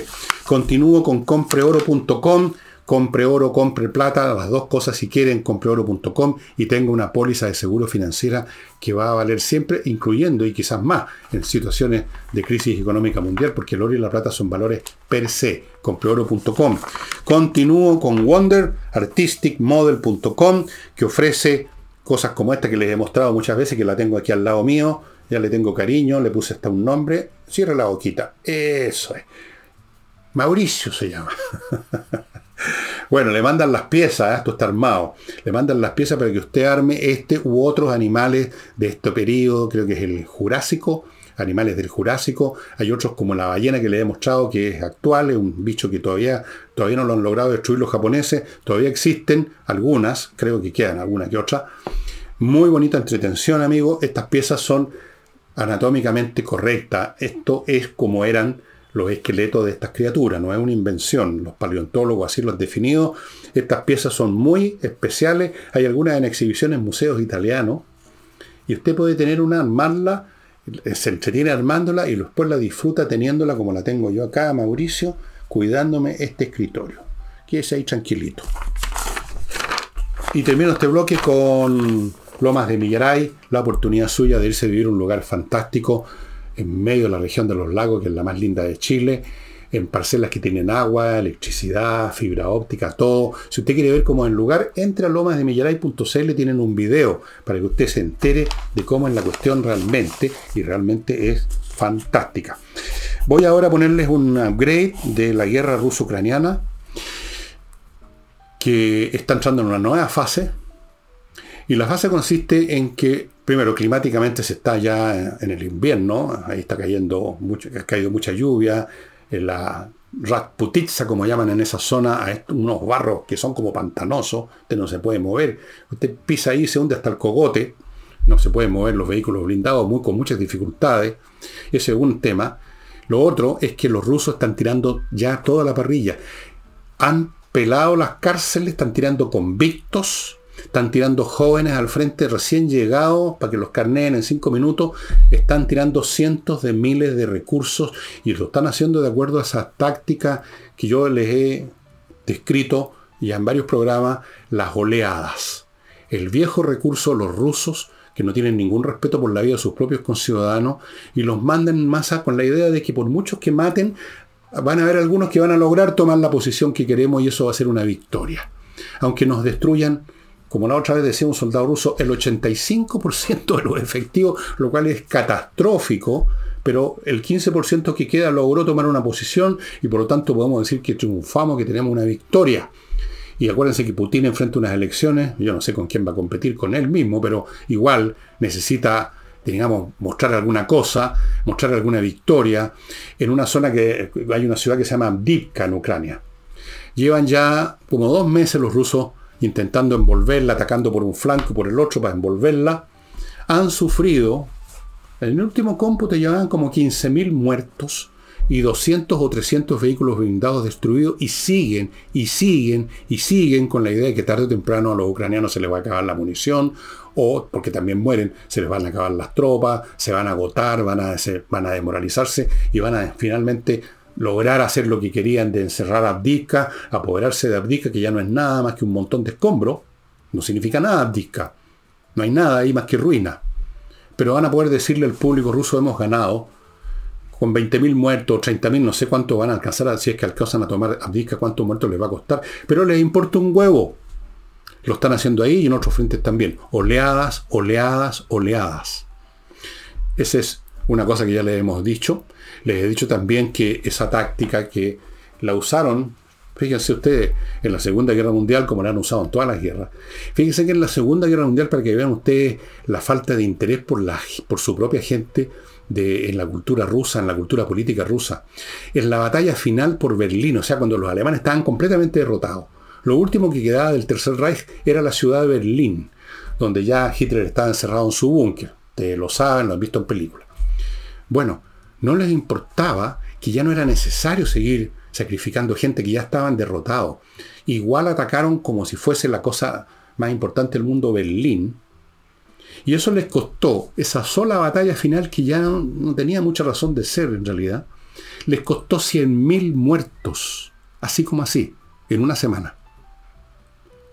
Continúo con compreoro.com compre oro, compre plata, las dos cosas si quieren, compreoro.com y tengo una póliza de seguro financiera que va a valer siempre, incluyendo y quizás más en situaciones de crisis económica mundial, porque el oro y la plata son valores per se. Compreoro.com. Continúo con Wonder, artisticmodel.com, que ofrece cosas como esta que les he mostrado muchas veces, que la tengo aquí al lado mío, ya le tengo cariño, le puse hasta un nombre, cierra la boquita, eso es. Mauricio se llama. Bueno, le mandan las piezas, ¿eh? esto está armado. Le mandan las piezas para que usted arme este u otros animales de este periodo, creo que es el Jurásico, animales del Jurásico. Hay otros como la ballena que le he mostrado que es actual, es un bicho que todavía, todavía no lo han logrado destruir los japoneses. Todavía existen algunas, creo que quedan alguna que otra. Muy bonita entretención, amigo. Estas piezas son anatómicamente correctas. Esto es como eran los esqueletos de estas criaturas, no es una invención, los paleontólogos así lo han definido. Estas piezas son muy especiales, hay algunas en exhibiciones en museos italianos, y usted puede tener una, armarla, se entretiene armándola y después la disfruta teniéndola como la tengo yo acá, Mauricio, cuidándome este escritorio. Quédese ahí tranquilito. Y termino este bloque con Lomas de Millaray, la oportunidad suya de irse a vivir un lugar fantástico en medio de la región de los lagos, que es la más linda de Chile, en parcelas que tienen agua, electricidad, fibra óptica, todo. Si usted quiere ver cómo es el lugar, entre a lomasdemillaray.cl, tienen un video para que usted se entere de cómo es la cuestión realmente, y realmente es fantástica. Voy ahora a ponerles un upgrade de la guerra ruso-ucraniana, que está entrando en una nueva fase. Y la fase consiste en que, primero, climáticamente se está ya en el invierno, ahí está cayendo mucho, ha caído mucha lluvia, en la Ratputitsa, como llaman en esa zona, unos barros que son como pantanosos, usted no se puede mover, usted pisa ahí, se hunde hasta el cogote, no se pueden mover los vehículos blindados muy, con muchas dificultades, ese es un tema. Lo otro es que los rusos están tirando ya toda la parrilla. Han pelado las cárceles, están tirando convictos, están tirando jóvenes al frente recién llegados para que los carneen en cinco minutos. Están tirando cientos de miles de recursos y lo están haciendo de acuerdo a esa táctica que yo les he descrito ya en varios programas, las oleadas. El viejo recurso, los rusos, que no tienen ningún respeto por la vida de sus propios conciudadanos y los mandan en masa con la idea de que por muchos que maten, van a haber algunos que van a lograr tomar la posición que queremos y eso va a ser una victoria. Aunque nos destruyan como la otra vez decía un soldado ruso, el 85% de los efectivos, lo cual es catastrófico, pero el 15% que queda logró tomar una posición y por lo tanto podemos decir que triunfamos, que tenemos una victoria. Y acuérdense que Putin enfrenta unas elecciones, yo no sé con quién va a competir, con él mismo, pero igual necesita, digamos, mostrar alguna cosa, mostrar alguna victoria en una zona que hay una ciudad que se llama Divka en Ucrania. Llevan ya como dos meses los rusos intentando envolverla, atacando por un flanco por el otro para envolverla, han sufrido, en el último cómputo llevaban como 15.000 muertos y 200 o 300 vehículos blindados destruidos y siguen y siguen y siguen con la idea de que tarde o temprano a los ucranianos se les va a acabar la munición o porque también mueren, se les van a acabar las tropas, se van a agotar, van a, van a desmoralizarse y van a finalmente lograr hacer lo que querían de encerrar a Abdika, apoderarse de Abdika, que ya no es nada más que un montón de escombros, no significa nada Abdika, no hay nada ahí más que ruina. Pero van a poder decirle al público ruso hemos ganado, con 20.000 muertos, 30.000, no sé cuánto van a alcanzar, si es que alcanzan a tomar Abdika, cuántos muertos les va a costar, pero les importa un huevo. Lo están haciendo ahí y en otros frentes también. Oleadas, oleadas, oleadas. Esa es una cosa que ya le hemos dicho. Les he dicho también que esa táctica que la usaron, fíjense ustedes, en la Segunda Guerra Mundial, como la han usado en todas las guerras. Fíjense que en la Segunda Guerra Mundial, para que vean ustedes la falta de interés por, su propia gente en la cultura rusa, en la cultura política rusa, en la batalla final por Berlín, o sea, cuando los alemanes estaban completamente derrotados. Lo último que quedaba del Tercer Reich era la ciudad de Berlín, donde ya Hitler estaba encerrado en su búnker. Ustedes lo saben, lo han visto en películas. Bueno, no les importaba que ya no era necesario seguir sacrificando gente, que ya estaban derrotados. Igual atacaron como si fuese la cosa más importante del mundo Berlín. Y eso les costó, esa sola batalla final que ya no, tenía mucha razón de ser en realidad, les costó 100.000 muertos, así como así, en una semana.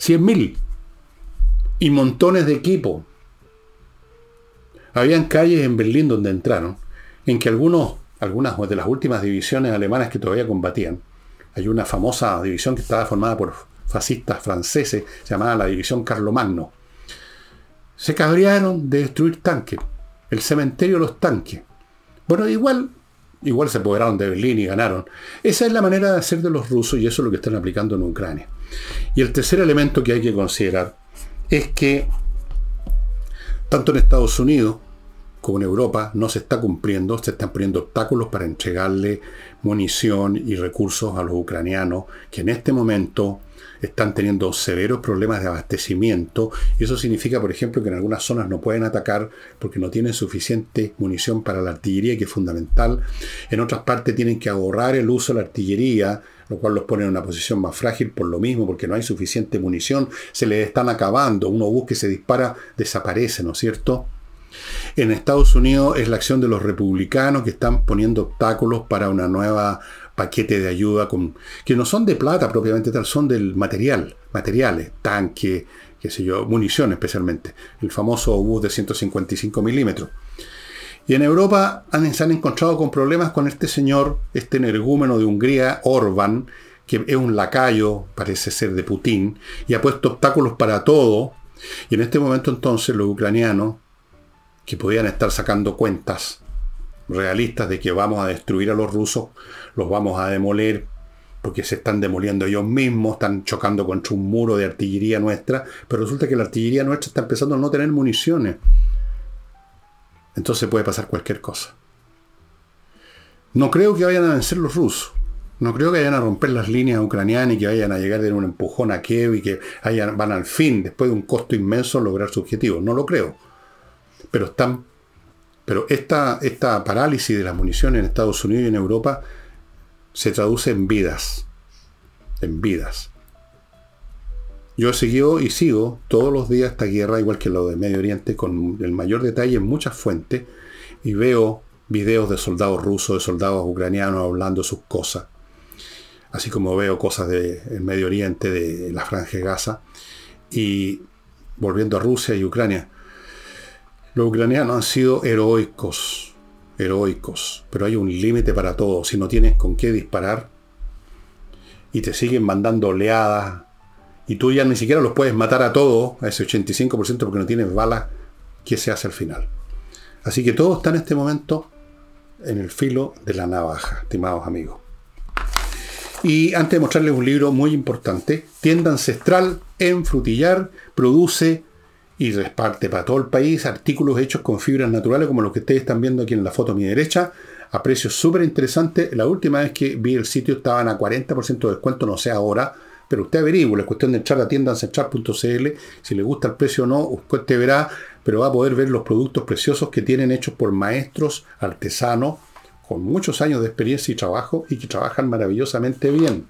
100.000. Y montones de equipo. Habían calles en Berlín donde entraron en que algunas de las últimas divisiones alemanas que todavía combatían, hay una famosa división que estaba formada por fascistas franceses, llamada la división Carlomagno, se cabrearon de destruir tanques, el cementerio de los tanques. Bueno, igual, igual se apoderaron de Berlín y ganaron. Esa es la manera de hacer de los rusos y eso es lo que están aplicando en Ucrania. Y el tercer elemento que hay que considerar es que tanto en Estados Unidos como en Europa no se está cumpliendo, se están poniendo obstáculos para entregarle munición y recursos a los ucranianos que en este momento están teniendo severos problemas de abastecimiento. Y eso significa, por ejemplo, que en algunas zonas no pueden atacar porque no tienen suficiente munición para la artillería, que es fundamental. En otras partes tienen que ahorrar el uso de la artillería, lo cual los pone en una posición más frágil por lo mismo, porque no hay suficiente munición, se les están acabando. Un obús que se dispara desaparece, ¿no es cierto? En Estados Unidos es la acción de los republicanos que están poniendo obstáculos para una nueva paquete de ayuda que no son de plata propiamente tal, son del material, materiales, tanque, qué sé yo, munición especialmente, el famoso obús de 155 milímetros. Y en Europa han, se han encontrado con problemas con este señor, este energúmeno de Hungría, Orban, que es un lacayo, parece ser de Putin, y ha puesto obstáculos para todo. Y en este momento entonces los ucranianos, que podían estar sacando cuentas realistas de que vamos a destruir a los rusos, los vamos a demoler, porque se están demoliendo ellos mismos, están chocando contra un muro de artillería nuestra, pero resulta que la artillería nuestra está empezando a no tener municiones. Entonces puede pasar cualquier cosa. No creo que vayan a vencer los rusos. No creo que vayan a romper las líneas ucranianas y que vayan a llegar de un empujón a Kiev y que van al fin, después de un costo inmenso, a lograr su objetivo. No lo creo. Pero están. Pero esta, esta parálisis de las municiones en Estados Unidos y en Europa se traduce en vidas. En vidas. Yo he seguido y sigo todos los días esta guerra, igual que lo de Medio Oriente, con el mayor detalle en muchas fuentes, y veo videos de soldados rusos, de soldados ucranianos hablando sus cosas así como veo cosas del Medio Oriente, de la Franja de Gaza, y volviendo a Rusia y Ucrania, los ucranianos han sido heroicos, heroicos, pero hay un límite para todo. Si no tienes con qué disparar y te siguen mandando oleadas y tú ya ni siquiera los puedes matar a todos, a ese 85% porque no tienes balas, ¿qué se hace al final? Así que todo está en este momento en el filo de la navaja, estimados amigos. Y antes de mostrarles un libro muy importante, Tienda Ancestral en Frutillar produce y reparte para todo el país artículos hechos con fibras naturales como los que ustedes están viendo aquí en la foto a mi derecha, a precios súper interesantes. La última vez que vi el sitio estaban a 40% de descuento, no sé ahora, pero usted averigua, es cuestión de entrar a tiendaancestral.cl, si le gusta el precio o no, usted verá, pero va a poder ver los productos preciosos que tienen hechos por maestros artesanos con muchos años de experiencia y trabajo y que trabajan maravillosamente bien.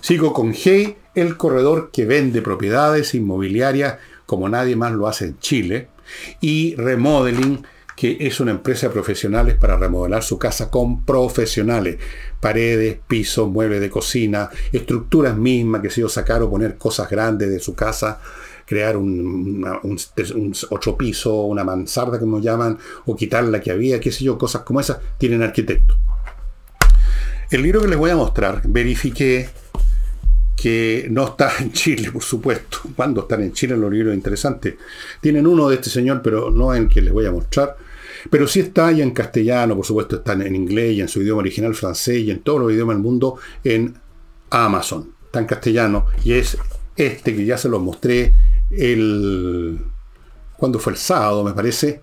Sigo con Hey, el corredor que vende propiedades inmobiliarias como nadie más lo hace en Chile, y Remodeling, que es una empresa de profesionales para remodelar su casa con profesionales. Paredes, pisos, muebles de cocina, estructuras mismas, que se yo sacar o poner cosas grandes de su casa, crear un, otro piso, una mansarda como llaman, o quitar la que había, qué sé yo, cosas como esas, tienen arquitecto. El libro que les voy a mostrar, verifiqué que no está en Chile, por supuesto. Cuando están en Chile los libros interesantes? Tienen uno de este señor, pero no en que les voy a mostrar. Pero sí está ya en castellano, por supuesto, están en inglés y en su idioma original francés y en todos los idiomas del mundo en Amazon. Está en castellano y es este que ya se los mostré el... ¿Cuándo fue el sábado, me parece?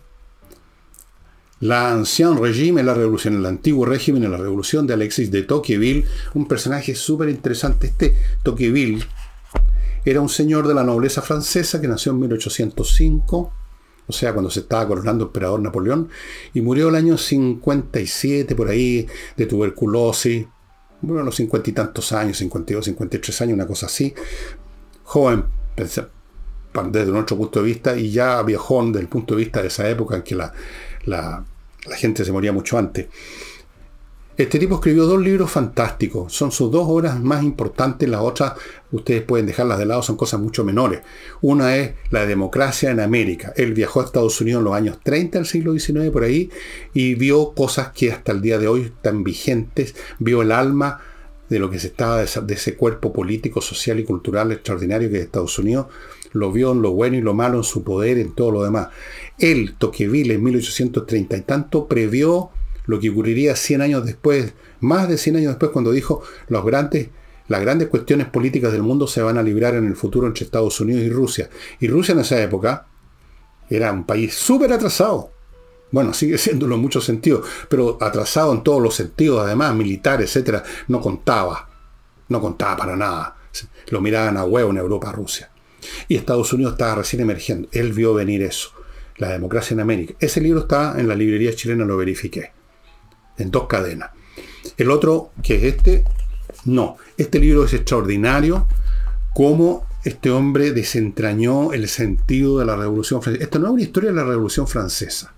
La Ancien Régime, la revolución, el antiguo régimen, la revolución de Alexis de Tocqueville, un personaje súper interesante. Este Tocqueville era un señor de la nobleza francesa que nació en 1805, o sea, cuando se estaba coronando emperador Napoleón, y murió el año 57 por ahí de tuberculosis, bueno, a los cincuenta y tantos años, 52, 53 años, una cosa así, joven, desde nuestro punto de vista, y ya viejón desde el punto de vista de esa época en que la, la, gente se moría mucho antes. Este tipo escribió dos libros fantásticos, son sus dos obras más importantes, las otras ustedes pueden dejarlas de lado, son cosas mucho menores. Una es La democracia en América. Él viajó a Estados Unidos en los años 30 del siglo XIX por ahí y vio cosas que hasta el día de hoy están vigentes, vio el alma de lo que se estaba de ese cuerpo político, social y cultural extraordinario que es Estados Unidos, lo vio en lo bueno y lo malo, en su poder, en todo lo demás. Él, Tocqueville, en 1830 y tanto, previó lo que ocurriría 100 años después, más de 100 años después, cuando dijo grandes, las grandes cuestiones políticas del mundo se van a librar en el futuro entre Estados Unidos y Rusia. Y Rusia en esa época era un país súper atrasado. Bueno, sigue siéndolo en muchos sentidos, pero atrasado en todos los sentidos, además, militar, etcétera, no contaba. No contaba para nada. Lo miraban a huevo en Europa, Rusia. Y Estados Unidos estaba recién emergiendo. Él vio venir eso. La democracia en América. Ese libro está en la librería chilena, lo verifiqué. En dos cadenas. El otro, que es este, no. Este libro es extraordinario. Cómo este hombre desentrañó el sentido de la Revolución Francesa. Esta no es una historia de la Revolución Francesa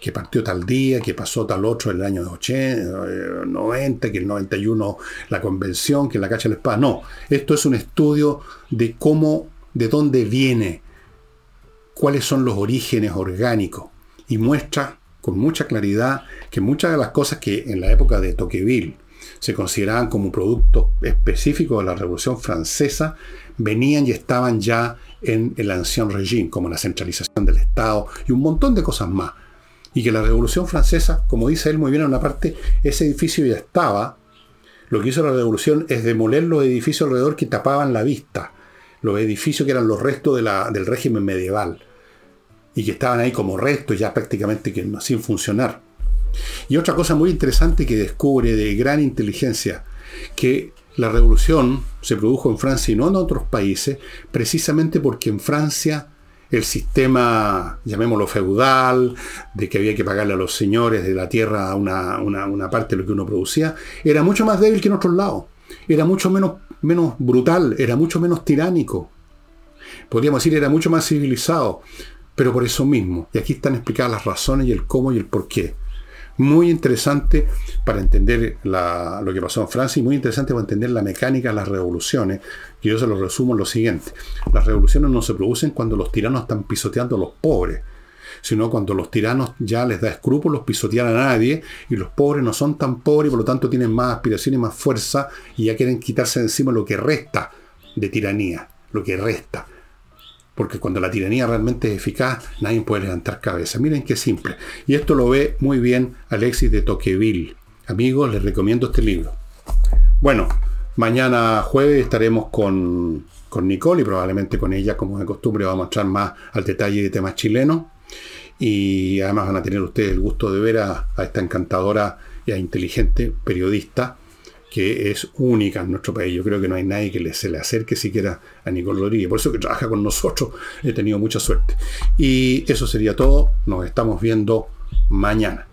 que partió tal día, que pasó tal otro en el año 80, 90, que el 91 la convención, que la cacha de la espada. No, esto es un estudio de cómo de dónde viene, cuáles son los orígenes orgánicos y muestra con mucha claridad que muchas de las cosas que en la época de Tocqueville se consideraban como productos específicos de la Revolución Francesa, venían y estaban ya en el ancien régime, como la centralización del Estado y un montón de cosas más. Y que la Revolución Francesa, como dice él muy bien en una parte, ese edificio ya estaba. Lo que hizo la Revolución es demoler los edificios alrededor que tapaban la vista, los edificios que eran los restos del régimen medieval y que estaban ahí como restos ya prácticamente que, sin funcionar. Y otra cosa muy interesante que descubre de gran inteligencia, que la revolución se produjo en Francia y no en otros países, precisamente porque en Francia el sistema, llamémoslo feudal, de que había que pagarle a los señores de la tierra una, una, parte de lo que uno producía, era mucho más débil que en otros lados. Era mucho menos, menos brutal, era mucho menos tiránico. Podríamos decir, era mucho más civilizado. Pero por eso mismo, y aquí están explicadas las razones y el cómo y el por qué muy interesante para entender lo que pasó en Francia y muy interesante para entender la mecánica de las revoluciones. Y yo se lo resumo en lo siguiente. Las revoluciones no se producen cuando los tiranos están pisoteando a los pobres, sino cuando los tiranos ya les da escrúpulos pisotear a nadie y los pobres no son tan pobres y por lo tanto tienen más aspiración y más fuerza y ya quieren quitarse de encima lo que resta de tiranía, lo que resta porque cuando la tiranía realmente es eficaz, nadie puede levantar cabeza. Miren qué simple. Y esto lo ve muy bien Alexis de Tocqueville. Amigos, les recomiendo este libro. Bueno, mañana jueves estaremos con, con Nicole y probablemente con ella, como de costumbre, vamos a mostrar más al detalle de temas chilenos. Y además van a tener ustedes el gusto de ver a, esta encantadora y a inteligente periodista que es única en nuestro país. Yo creo que no hay nadie que se le acerque siquiera a Nicole Rodríguez. Por eso que trabaja con nosotros, he tenido mucha suerte. Y eso sería todo. Nos estamos viendo mañana.